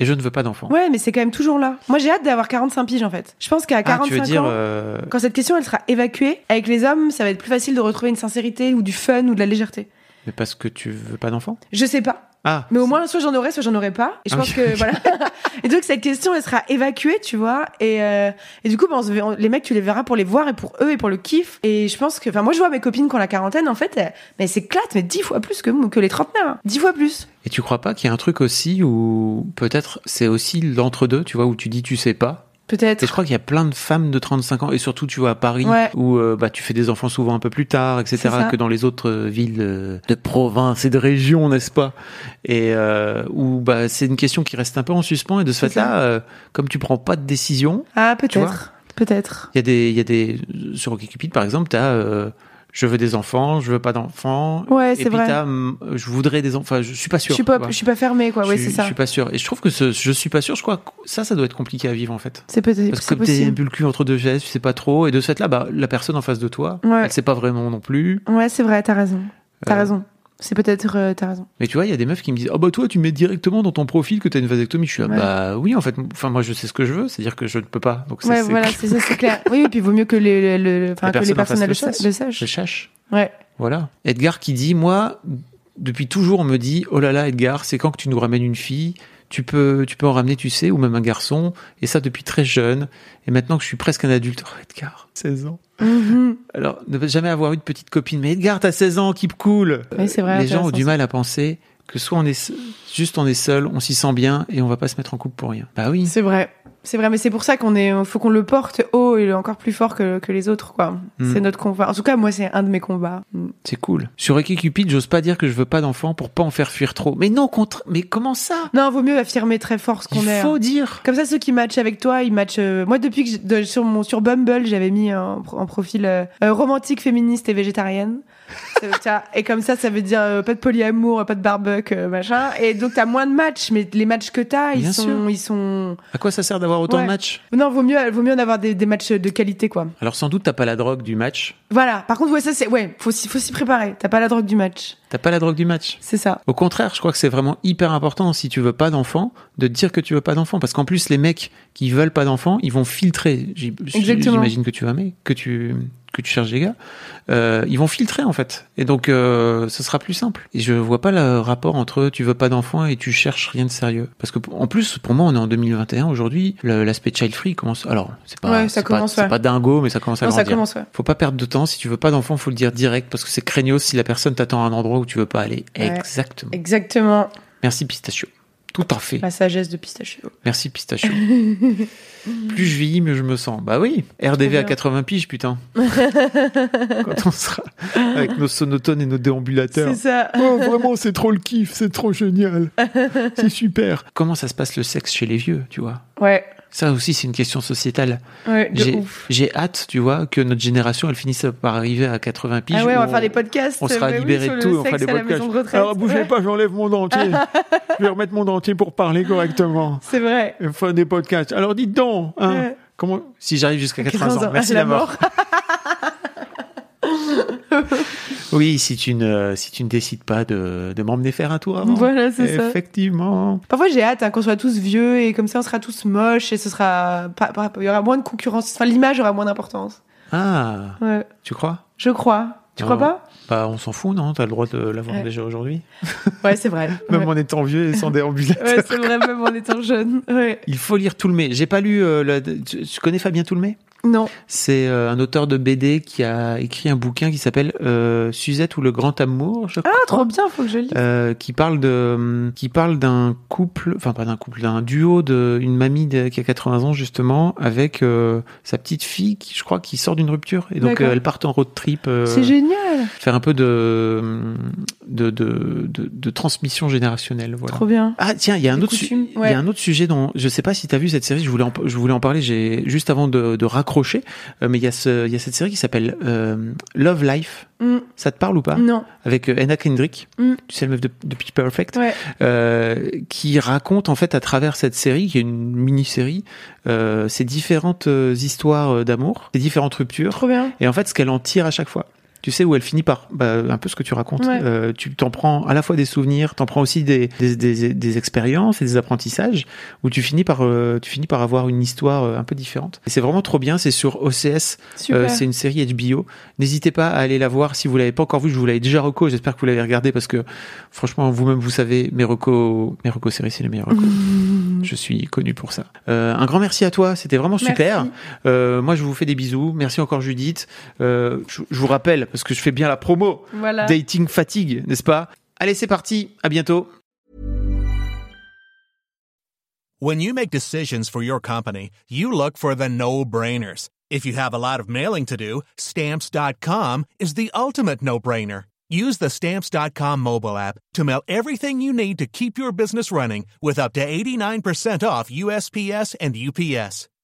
Et je ne veux pas d'enfant. Ouais, mais c'est quand même toujours là. Moi, j'ai hâte d'avoir 45 piges, en fait. Je pense qu'à ah, 45 tu veux dire ans, euh, quand cette question, elle sera évacuée, avec les hommes, ça va être plus facile de retrouver une sincérité ou du fun ou de la légèreté. mais parce que tu veux pas d'enfant? Je sais pas. Ah. Mais au moins, soit j'en aurai, soit j'en aurai pas. Et je Ah pense que, voilà. [LAUGHS] et donc, cette question, elle sera évacuée, tu vois. Et, euh, et du coup, bah, on se verra- les mecs, tu les verras pour les voir et pour eux et pour le kiff. Et je pense que, enfin, moi, je vois mes copines qui ont la quarantaine, en fait, elles- mais s'éclatent, mais dix fois plus que, que les trentenaires. hein. Dix fois plus. Et tu crois pas qu'il y a un truc aussi où peut-être c'est aussi l'entre-deux, tu vois, où tu dis tu sais pas? Peut-être. Et je crois qu'il y a plein de femmes de 35 ans, et surtout tu vois à Paris, Ouais. où euh, bah, tu fais des enfants souvent un peu plus tard, etc., que dans les autres euh, villes euh, de province et de région, n'est-ce pas? Et euh, où bah, c'est une question qui reste un peu en suspens, et de ce fait-là, euh, comme tu prends pas de décision, Ah, Tu peut-être. Peut-être. il y a des, il y a des sur OkCupid par exemple, t'as euh, je veux des enfants, je veux pas d'enfants. Ouais, c'est vrai. hum, je voudrais des enfants. Enfin, je suis pas Je sûr. suis pas, je suis pas fermée, quoi. Ouais, je, c'est je ça. suis pas sûr. Et je trouve que ce, je suis pas sûr. Je crois que ça, ça doit être compliqué à vivre en fait. C'est peut-être, Parce que t'es un cul entre deux chaises, tu sais pas trop. Et de ce fait-là, bah, la personne en face de toi, Ouais. elle sait pas vraiment non plus. Ouais, c'est vrai, t'as raison. T'as Euh, raison. C'est peut-être, euh, t'as raison. Mais tu vois, il y a des meufs qui me disent, oh bah toi, tu mets directement dans ton profil que t'as une vasectomie. Je suis là, Ouais. bah oui, en fait. Enfin, moi, je sais ce que je veux. C'est-à-dire que je ne peux pas. Donc, c'est- Ouais, voilà, c'est ça, c'est clair. Oui, et puis vaut mieux que les, le- le- que les personnes le, le sa- sache. le sachent. Ouais. Voilà. Edgar qui dit, moi, depuis toujours, on me dit, oh là là, Edgar, c'est quand que tu nous ramènes une fille? Tu peux, tu peux en ramener, tu sais, ou même un garçon, et ça depuis très jeune. Et maintenant que je suis presque un adulte, oh Edgar, 16 ans. Mhm. Alors, ne jamais avoir eu de petite copine. Mais Edgar, t'as 16 ans, keep cool. Oui, c'est vrai, Les gens ont du mal à penser que soit on est juste on est seul, on s'y sent bien et on va pas se mettre en couple pour rien. Bah oui. C'est vrai. C'est vrai, mais c'est pour ça qu'on est, faut qu'on le porte haut et encore plus fort que, que les autres, quoi. Mm. C'est notre combat. En tout cas, moi, c'est un de mes combats. Mm. C'est cool. Sur Cupid, j'ose pas dire que je veux pas d'enfant pour pas en faire fuir trop. Mais non, contre. Mais comment ça? Non, vaut mieux affirmer très fort ce qu'on Il est. faut hein. dire. Comme ça, ceux qui matchent avec toi, ils matchent. euh, Moi, depuis que de- sur mon sur Bumble, j'avais mis en, en profil euh, euh, romantique, féministe et végétarienne. Et comme ça, ça veut dire euh, pas de polyamour, pas de barbecue, euh, machin. Et donc, t'as moins de matchs, mais les matchs que t'as, ils Bien sont, sûr. ils sont. À quoi ça sert d'avoir autant Ouais. de matchs? Non, vaut mieux, vaut mieux en avoir des, des matchs de qualité, quoi. Alors sans doute t'as pas la drogue du match. Voilà. Par contre, ouais, ça c'est, ouais, faut s'y, faut s'y préparer. T'as pas la drogue du match. T'as pas la drogue du match? C'est ça. Au contraire, je crois que c'est vraiment hyper important si tu veux pas d'enfant de dire que tu veux pas d'enfant parce qu'en plus les mecs qui veulent pas d'enfant, ils vont filtrer. J'imagine que tu vas mais que tu que tu cherches des gars, euh, ils vont filtrer en fait. Et donc euh, ce sera plus simple. Et je vois pas le rapport entre tu veux pas d'enfant et tu cherches rien de sérieux. Parce que en plus pour moi on est en 2021 aujourd'hui, l'aspect child free commence. Alors c'est pas Ouais, ça pas- commence, c'est ouais. pas dingo mais ça commence à Non, ça grandir. commence, ouais. Faut pas perdre de temps. Si tu veux pas d'enfant, faut le dire direct parce que c'est craignos si la personne t'attend à un endroit où tu veux pas aller. Exactement. Exactement. Merci Pistachio. Tout en fait. La sagesse de pistachio. Merci Pistachio. [LAUGHS] Plus je vieillis, mieux je me sens. Bah oui, RDV à bien. 80 piges, putain. [LAUGHS] Quand on sera avec nos sonotones et nos déambulateurs. C'est ça. Oh, vraiment, c'est trop le kiff, c'est trop génial. [LAUGHS] C'est super. Comment ça se passe le sexe chez les vieux, tu vois? Ouais. Ça aussi, c'est une question sociétale. Ouais, J'ai hâte, tu vois, que notre génération, elle finisse par arriver à 80 piges. Ah ouais, on va faire des podcasts. On sera oui, libéré de tout, on fera des podcasts. de. Alors bougez Ouais. pas, j'enlève mon dentier. [LAUGHS] je vais remettre mon dentier pour parler correctement. C'est vrai. Et faire des podcasts. Alors dites donc, hein, Ouais. comment si j'arrive jusqu'à 80 15 ans, ans, merci la la mort. [LAUGHS] [LAUGHS] Oui, si tu ne si tu ne décides pas de, de m'emmener faire un tour avant. Voilà, c'est ça. Effectivement. Parfois, j'ai hâte hein, qu'on soit tous vieux et comme ça, on sera tous moches et ce sera il y aura moins de concurrence. Enfin, l'image aura moins d'importance. Ah, Ouais. tu crois? Je crois. Tu crois Non. pas? Bah on s'en fout, non? T'as le droit de l'avoir Ouais. déjà aujourd'hui. [LAUGHS] Ouais, c'est vrai. Même ouais. en étant vieux et sans déambulateur. Ouais, c'est vrai, même en étant jeune. Ouais. Il faut lire Toulmé. J'ai pas lu. euh, le- tu connais Fabien Toulmé Non. C'est euh, un auteur de BD qui a écrit un bouquin qui s'appelle euh, Suzette ou le grand amour, je crois. Ah, trop bien, faut que je le lise. Euh, qui parle de qui parle d'un couple enfin pas d'un couple d'un duo de une mamie de- qui a 80 ans justement avec euh, sa petite fille qui je crois qui sort d'une rupture et donc euh, elles partent en road trip euh, C'est génial. faire un peu de de, de de de transmission générationnelle voilà Trop bien. ah tiens, il y a un Des autre il ouais. y a un autre sujet dont je sais pas si tu as vu cette série, je voulais en, je voulais en parler, j'ai juste avant de, de raccrocher, euh, mais il y a ce il y a cette série qui s'appelle euh, Love Life. Mm. Ça te parle ou pas? Non. Avec euh, Anna Kendrick, Mm. tu sais le meuf de, de Pitch Perfect, Ouais. qui raconte en fait à travers cette série qui est une mini-série ces différentes histoires d'amour, ces différentes ruptures Trop bien. et en fait, ce qu'elle en tire à chaque fois. Tu sais où elle finit par bah, un peu ce que tu racontes. Ouais. Euh, tu t'en prends à la fois des souvenirs, t'en prends aussi des, des, des, des expériences et des apprentissages où tu finis par euh, tu finis par avoir une histoire euh, un peu différente. Et c'est vraiment trop bien. C'est sur OCS. Super. Euh, c'est une série HBO. N'hésitez pas à aller la voir si vous l'avez pas encore vue. Je vous l'avais déjà reco. J'espère que vous l'avez regardé parce que franchement vous-même vous savez mes reco mes reco séries c'est les meilleurs reco. [LAUGHS] Je suis connu pour ça. Euh, un grand merci à toi. C'était vraiment super. Merci. Euh, moi, je vous fais des bisous. Merci encore, Judith. Euh, je, je vous rappelle, parce que je fais bien la promo, Voilà. Dating Fatigue, n'est-ce pas? Allez, c'est parti. À bientôt. When you make decisions for your company, you look for the no-brainers. If you have a lot of mailing to do, stamps.com is the ultimate no-brainer. Use the stamps.com mobile app to mail everything you need to keep your business running with up to 89% off USPS and UPS.